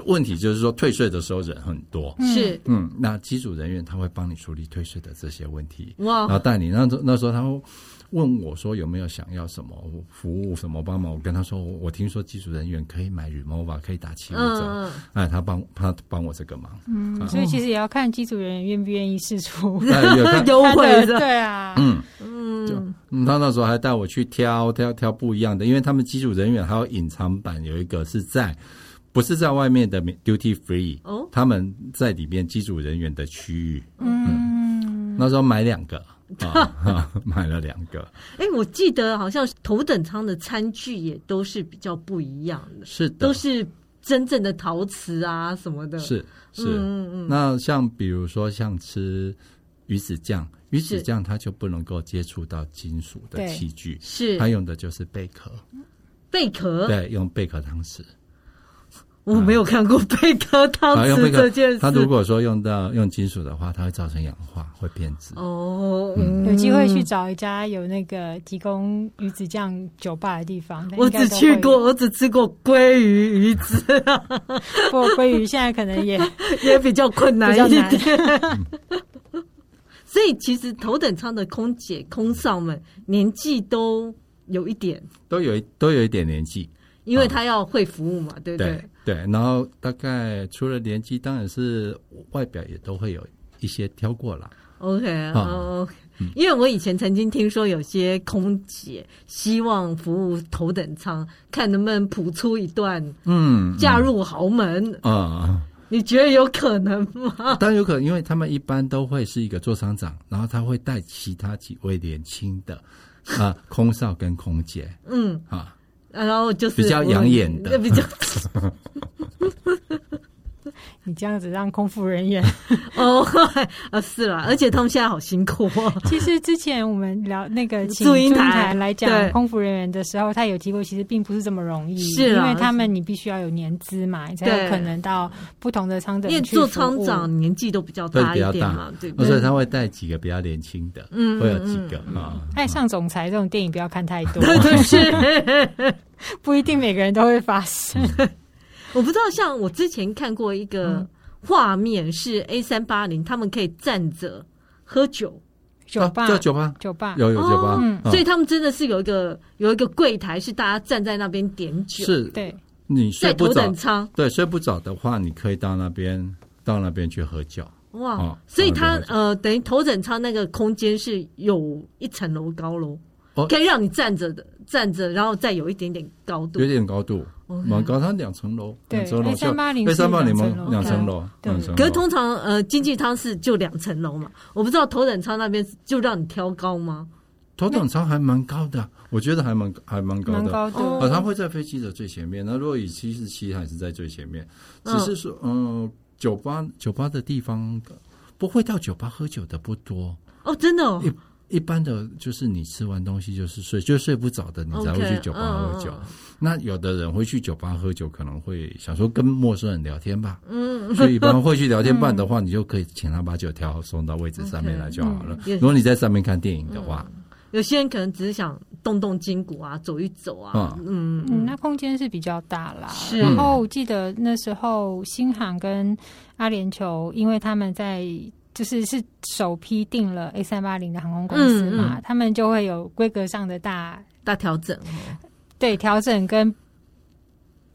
问题就是说退税的时候人很多，是嗯，那机组人员他会帮你处理退税的这些问题，哇，然后带你那那时候他会。问我说有没有想要什么服务什么帮忙？我跟他说，我听说机组人员可以买 remova，可以打七五折。嗯、哎，他帮他帮我这个忙。嗯，啊、所以其实也要看机组人员愿不愿意试出 (laughs) (laughs) 优惠的。对啊，嗯嗯，就他那时候还带我去挑挑挑不一样的，因为他们机组人员还有隐藏版，有一个是在不是在外面的 duty free 哦，他们在里面机组人员的区域。嗯，嗯，那时候买两个。啊，(laughs) 买了两个。哎，我记得好像头等舱的餐具也都是比较不一样的，是的，都是真正的陶瓷啊什么的。是是，嗯嗯。那像比如说像吃鱼子酱，鱼子酱它就不能够接触到金属的器具，是它用的就是贝壳，贝壳，对，用贝壳汤匙。我没有看过贝壳陶瓷这件事。他如果说用到用金属的话，它会造成氧化，会变质。哦，有机会去找一家有那个提供鱼子酱酒吧的地方。我只去过，我只吃过鲑鱼鱼子。(laughs) 不过鲑鱼现在可能也 (laughs) 也比较困难一点。(laughs) 所以其实头等舱的空姐、空少们年纪都有一点，都有都有一点年纪。因为他要会服务嘛，对不对？对，对，然后大概除了年纪，当然是外表也都会有一些挑过了。OK，哦，因为我以前曾经听说有些空姐希望服务头等舱，看能不能谱出一段，嗯，嫁入豪门啊？你觉得有可能吗？当然有可能，因为他们一般都会是一个座舱长，然后他会带其他几位年轻的啊空少跟空姐，嗯啊。然后就是比较养眼的，比较。(laughs) 你这样子让空服人员 (laughs) 哦，啊是啦，而且他们现在好辛苦哦。(laughs) 其实之前我们聊那个祝英台来讲空服人员的时候，他有提过，其实并不是这么容易，是因为他们你必须要有年资嘛，你才有可能到不同的舱等。因为做舱长年纪都比较大一点嘛，对，所以他会带几个比较年轻的，嗯，会有几个啊。爱上总裁这种电影不要看太多，对，是 (laughs) 不一定每个人都会发生。我不知道，像我之前看过一个画面，是 A 三八零，他们可以站着喝酒，酒吧，叫酒吧，酒吧，有有酒吧，所以他们真的是有一个有一个柜台，是大家站在那边点酒。是，对，你睡不着，对，睡不着的话，你可以到那边到那边去喝酒。哇，所以他呃，等于头等舱那个空间是有一层楼高喽，可以让你站着的，站着，然后再有一点点高度，有点高度。蛮高，它两层楼，两层楼三八零，A 三八零吗？两层楼，对。可是通常呃，经济舱是就两层楼嘛，我不知道头等舱那边就让你挑高吗？头等舱还蛮高的，我觉得还蛮还蛮高的。高的，啊，它会在飞机的最前面。那如果以七四七还是在最前面，只是说，嗯，酒吧酒吧的地方不会到酒吧喝酒的不多。哦，真的哦。一般的就是你吃完东西就是睡，就睡不着的，你才会去酒吧喝酒。Okay, uh, 那有的人会去酒吧喝酒，可能会想说跟陌生人聊天吧。嗯，(laughs) 所以一般会去聊天办的话，你就可以请他把酒调好送到位置上面来就好了。Okay, 嗯、如果你在上面看电影的话，嗯、有些人可能只是想动动筋骨啊，走一走啊。嗯嗯，那空间是比较大啦。是。然后我记得那时候新航跟阿联酋，因为他们在。就是是首批订了 A 三八零的航空公司嘛，嗯嗯、他们就会有规格上的大大调整，对调整跟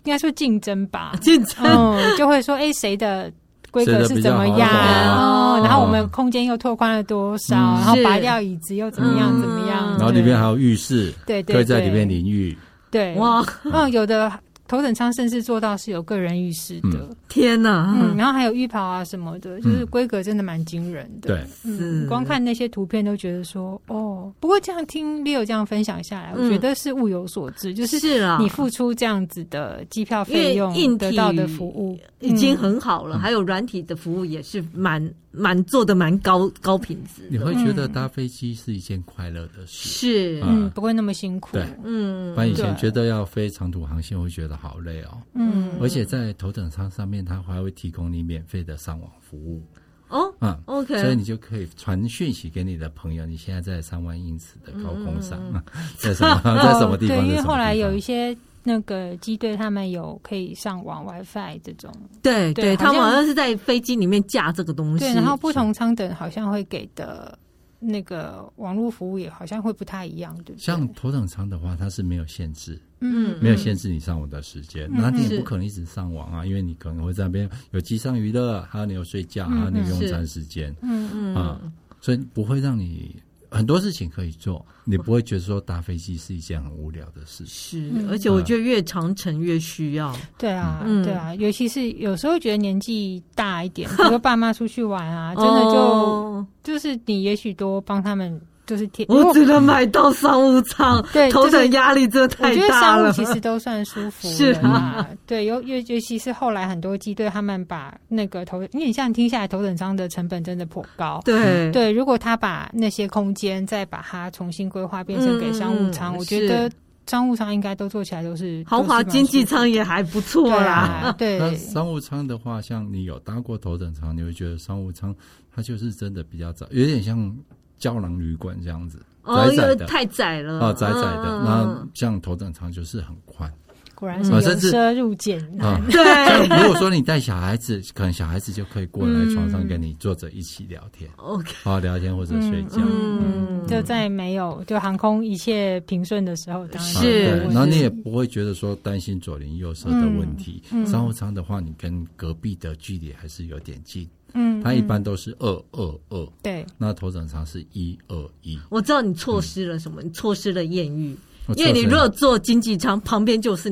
应该说竞争吧，竞争、嗯、就会说哎谁的规格是怎么样，哦，然后我们空间又拓宽了多少，嗯、然后拔掉椅子又怎么样怎么样，然后里面还有浴室，对，对，对，可以在里面淋浴，对。哇，嗯有的。头等舱甚至做到是有个人浴室的，嗯、天哪！嗯，然后还有浴袍啊什么的，就是规格真的蛮惊人的。对，嗯，光看那些图片都觉得说，哦，不过这样听 Leo 这样分享下来，我觉得是物有所值，就是你付出这样子的机票费用，得到的服务已经很好了，还有软体的服务也是蛮。蛮做的蛮高高品质，你会觉得搭飞机是一件快乐的事，是。嗯，不会那么辛苦，对，嗯，不然以前觉得要飞长途航线会觉得好累哦，嗯，而且在头等舱上面，它还会提供你免费的上网服务哦，嗯，OK，所以你就可以传讯息给你的朋友，你现在在三万英尺的高空上，(laughs) 在什么在什么地方？对，因为后来有一些。那个机队他们有可以上网 WiFi 这种，对对，他们好像是在飞机里面架这个东西。对，然后不同舱等好像会给的那个网络服务也好像会不太一样，对。像头等舱的话，它是没有限制，嗯，没有限制你上网的时间，那你也不可能一直上网啊，因为你可能会在那边有机上娱乐，还有你有睡觉，还有你用餐时间，嗯嗯啊，所以不会让你。很多事情可以做，你不会觉得说搭飞机是一件很无聊的事情。是，而且我觉得越长程越需要。对啊，对啊，尤其是有时候觉得年纪大一点，比如说爸妈出去玩啊，真的就就是你也许多帮他们。就是天，我只能买到商务舱，(laughs) 对，头等压力真的太大了。我觉得商务其实都算舒服，(laughs) 是啊，对，尤尤尤其是后来很多机队他们把那个头，因为你像听下来头等舱的成本真的颇高，对对。如果他把那些空间再把它重新规划变成给商务舱，我觉得商务舱应该都做起来都是豪华经济舱也还不错啦。对，那商务舱的话，像你有搭过头等舱，你会觉得商务舱它就是真的比较早，有点像。胶囊旅馆这样子，窄窄的太窄了，啊，窄窄的。那像头等舱就是很宽，果然是由奢入俭难。(laughs) 对，如果说你带小孩子，可能小孩子就可以过来床上跟你坐着一起聊天，OK，好聊天或者睡觉。嗯，就在没有就航空一切平顺的时候，当然是。然后你也不会觉得说担心左邻右舍的问题。商务舱的话，你跟隔壁的距离还是有点近。嗯，它一般都是二二二，对，那头等舱是一二。一。我知道你错失了什么，你错失了艳遇，因为你如果坐经济舱，旁边就是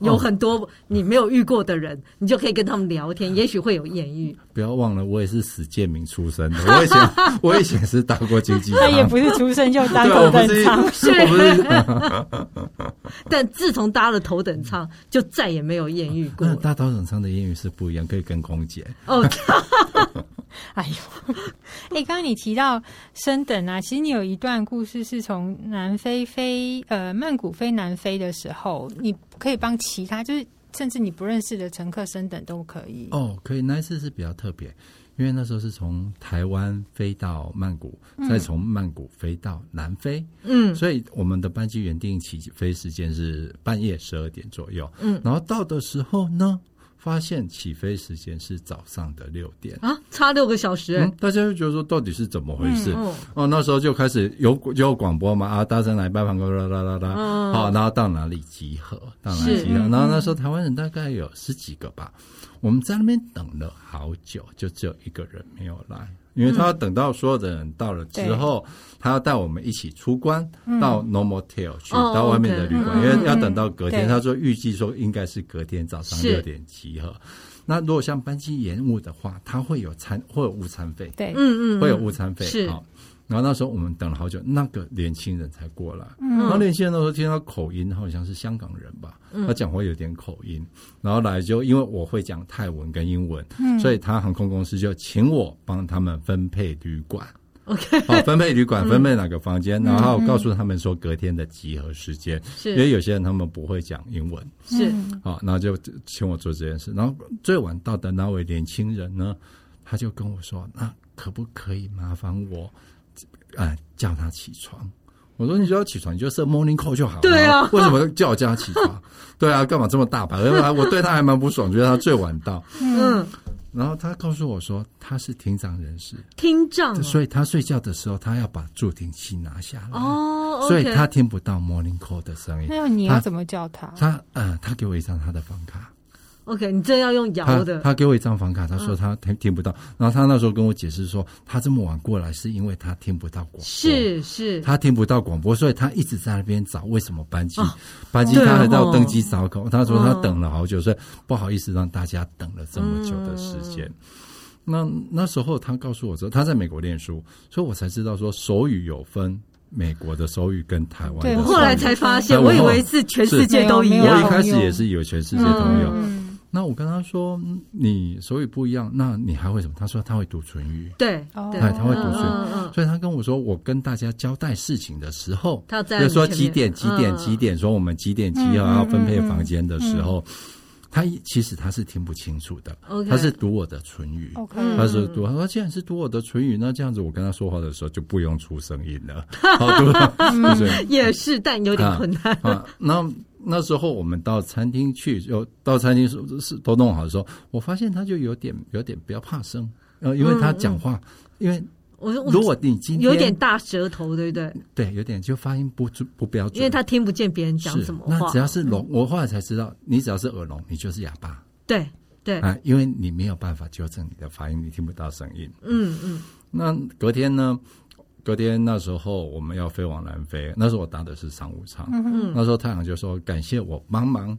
有很多你没有遇过的人，你就可以跟他们聊天，也许会有艳遇。不要忘了，我也是史建明出身的，我以前 (laughs) 我以前是当过经济舱，他也不是出生就 (laughs) 当头等舱，是。(laughs) 但自从搭了头等舱，就再也没有艳遇过。搭头等舱的艳遇是不一样，可以跟空姐。哦。(laughs) 哎呦，(laughs) 哎，刚刚你提到升等啊，其实你有一段故事是从南非飞呃曼谷飞南非的时候，你可以帮其他就是甚至你不认识的乘客升等都可以。哦，可以，那一次是比较特别，因为那时候是从台湾飞到曼谷，再从曼谷飞到南非，嗯，所以我们的班机原定起飞时间是半夜十二点左右，嗯，然后到的时候呢。发现起飞时间是早上的六点啊，差六个小时。嗯，大家就觉得说到底是怎么回事？嗯、哦，那时候就开始有就有广播嘛啊，大声来拜访，啦啦啦啦，好，然后到哪里集合？到哪里集合？然后那时候台湾人大概有十几个吧，我们在那边等了好久，就只有一个人没有来。因为他要等到所有的人到了之后，他要带我们一起出关到 Normal Tail 去，到外面的旅馆，因为要等到隔天。他说预计说应该是隔天早上六点集合。那如果像班机延误的话，他会有餐，会有误餐费。对，嗯嗯，会有误餐费。是。然后那时候我们等了好久，那个年轻人才过来。然后年轻人那时候听到口音，好像是香港人吧，他讲话有点口音。然后来就因为我会讲泰文跟英文，所以他航空公司就请我帮他们分配旅馆。OK，好，分配旅馆，(laughs) 分配哪个房间，然后告诉他们说隔天的集合时间，是因为有些人他们不会讲英文，是好，然后就请我做这件事。然后最晚到的那位年轻人呢，他就跟我说：“那可不可以麻烦我，呃，叫他起床？”我说：“你就要起床，你就设 morning call 就好了。”对啊，(laughs) 为什么叫我叫他起床？(laughs) 对啊，干嘛这么大牌？我对他还蛮不爽，觉得他最晚到。嗯。然后他告诉我说，他是听障人士，听障、哦，所以他睡觉的时候，他要把助听器拿下来，哦，所以他听不到 morning call 的声音。那你要怎么叫他？他呃，他给我一张他的房卡。OK，你这要用摇的。他给我一张房卡，他说他听听不到。嗯、然后他那时候跟我解释说，他这么晚过来是因为他听不到广播，是是，他听不到广播，所以他一直在那边找为什么班机，哦、班机他还到登机闸口，哦、他说他等了好久，所以不好意思让大家等了这么久的时间。嗯那那时候他告诉我说他在美国念书，所以我才知道说手语有分美国的手语跟台湾的。对，后来才发现，我以为是全世界都一样。我一开始也是以为全世界都有。嗯、那我跟他说，你手语不一样，那你还会什么？他说他会读唇语。对，对，他会读唇语。所以他跟我说，我跟大家交代事情的时候，他在说几点几点几点，说我们几点几号要分配房间的时候。他其实他是听不清楚的，Okay. 他是读我的唇语，Okay. 他是读，他说既然是读我的唇语，那这样子我跟他说话的时候就不用出声音了，(laughs) 好对也是，但有点困难。啊，啊那那时候我们到餐厅去，就到餐厅是是都弄好的时候，我发现他就有点有点不要怕生，呃，因为他讲话，嗯嗯因为。我说，如果你今天有点大舌头，对不对？对，有点就发音不不标准，因为他听不见别人讲什么话。那只要是聋，我后来才知道，你只要是耳聋，你就是哑巴。对对啊，因为你没有办法纠正你的发音，你听不到声音。嗯嗯。那隔天呢？隔天那时候我们要飞往南非，那时候我搭的是商务舱。嗯嗯。那时候太阳就说感谢我帮忙。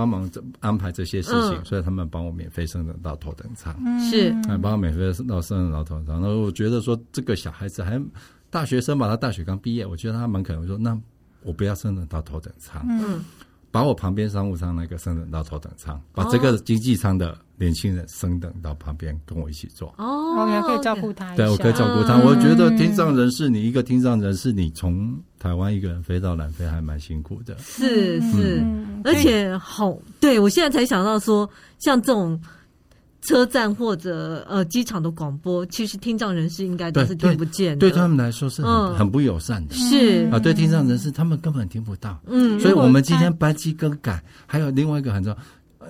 帮忙安排这些事情，嗯、所以他们帮我免费升等到头等舱，是，帮我免费升到升等到头等舱。然后我觉得说这个小孩子还大学生吧，他大学刚毕业，我觉得他蛮可能说，那我不要升等到头等舱，嗯，把我旁边商务舱那个升等到头等舱，把这个经济舱的年轻人升等到旁边跟我一起坐。哦，你还可以照顾他，对，我可以照顾他。嗯、我觉得听障人士，你一个听障人士，你从台湾一个人飞到南非还蛮辛苦的，是是。嗯而且好，对，我现在才想到说，像这种车站或者呃机场的广播，其实听障人士应该都是听不见的，对，对他们来说是很、嗯、很不友善的，是。啊，对听障人士他们根本听不到，嗯，所以我们今天班机更改，还有另外一个很重要，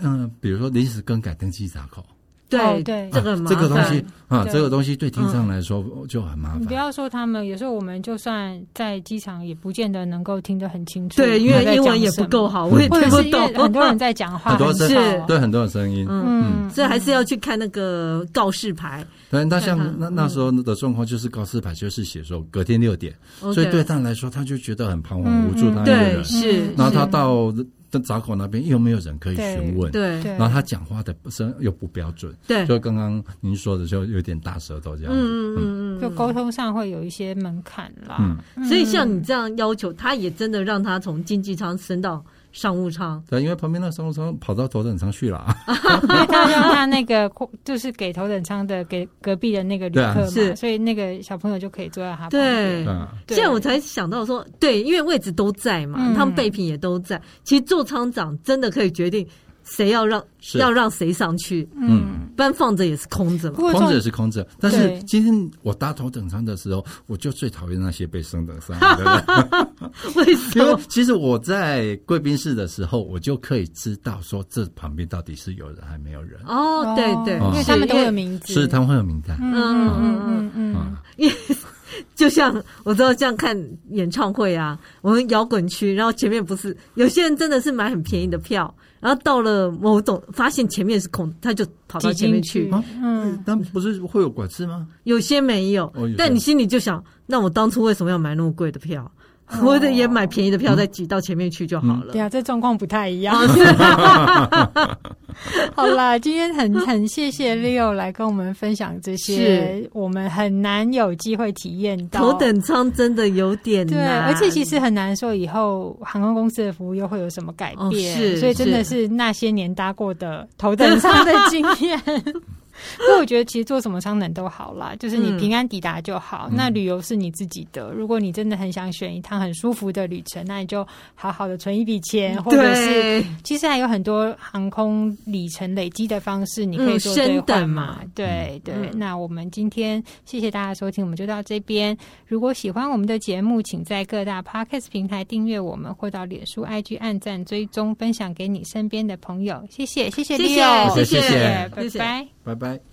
嗯，比如说临时更改登机闸口。对对，这个这个东西啊，这个东西对听障来说就很麻烦。你不要说他们，有时候我们就算在机场，也不见得能够听得很清楚。对，因为英文也不够好，我也听不懂。很多人在讲话，很多是，对很多的声音。嗯，所以还是要去看那个告示牌。对，那像那那时候的状况，就是告示牌就是写说隔天六点，所以对他来说，他就觉得很彷徨无助。他一个人是，然后他到。在闸口那边又没有人可以询问，对，然后他讲话的声又不标准，对，就刚刚您说的就有点大舌头这样子，嗯嗯嗯，就沟通上会有一些门槛啦。嗯，所以像你这样要求，他也真的让他从经济舱升到商务舱，对，因为旁边那商务舱跑到头等舱去了，因为他让他那个 (laughs) 就是给头等舱的给隔壁的那个旅客嘛，是，所以那个小朋友就可以坐在他旁边。对，现在我才想到说，对，因为位置都在嘛，他们备品也都在，其实做舱长真的可以决定。谁要让要让谁上去？嗯，不然放着也是空着嘛。空着也是空着。但是今天我搭头等舱的时候，我就最讨厌那些被升等上来的人。(laughs) (laughs) 为什么？因为其实我在贵宾室的时候，我就可以知道说这旁边到底是有人还没有人。哦，对对，因为他们都有名字，所以他们会有名单。嗯嗯嗯嗯，因为就像我知道这样看演唱会啊，我们摇滚区，然后前面不是有些人真的是买很便宜的票。然后到了某种发现前面是空，他就跑到前面去。嗯，但不是会有管制吗？有些没有，但你心里就想，那我当初为什么要买那么贵的票？我得也买便宜的票，再挤到前面去就好了。对啊，这状况不太一样。(laughs) (laughs) 好啦，今天很很谢谢 Leo 来跟我们分享这些，我们很难有机会体验到。头等舱真的有点难，对，而且其实很难说以后航空公司的服务又会有什么改变。是，所以真的是那些年搭过的头等舱的经验。(laughs) 不过我觉得其实做什么舱等都好啦，就是你平安抵达就好。嗯、那旅游是你自己的，如果你真的很想选一趟很舒服的旅程，那你就好好的存一笔钱，或者是其实还有很多航空里程累积的方式，你可以做兑换嘛。嗯、对对，嗯、那我们今天谢谢大家收听，我们就到这边。如果喜欢我们的节目，请在各大 Podcast 平台订阅我们，或到脸书 IG 按赞追踪，分享给你身边的朋友。谢谢，谢谢，谢谢，谢谢，谢谢，拜拜，拜拜。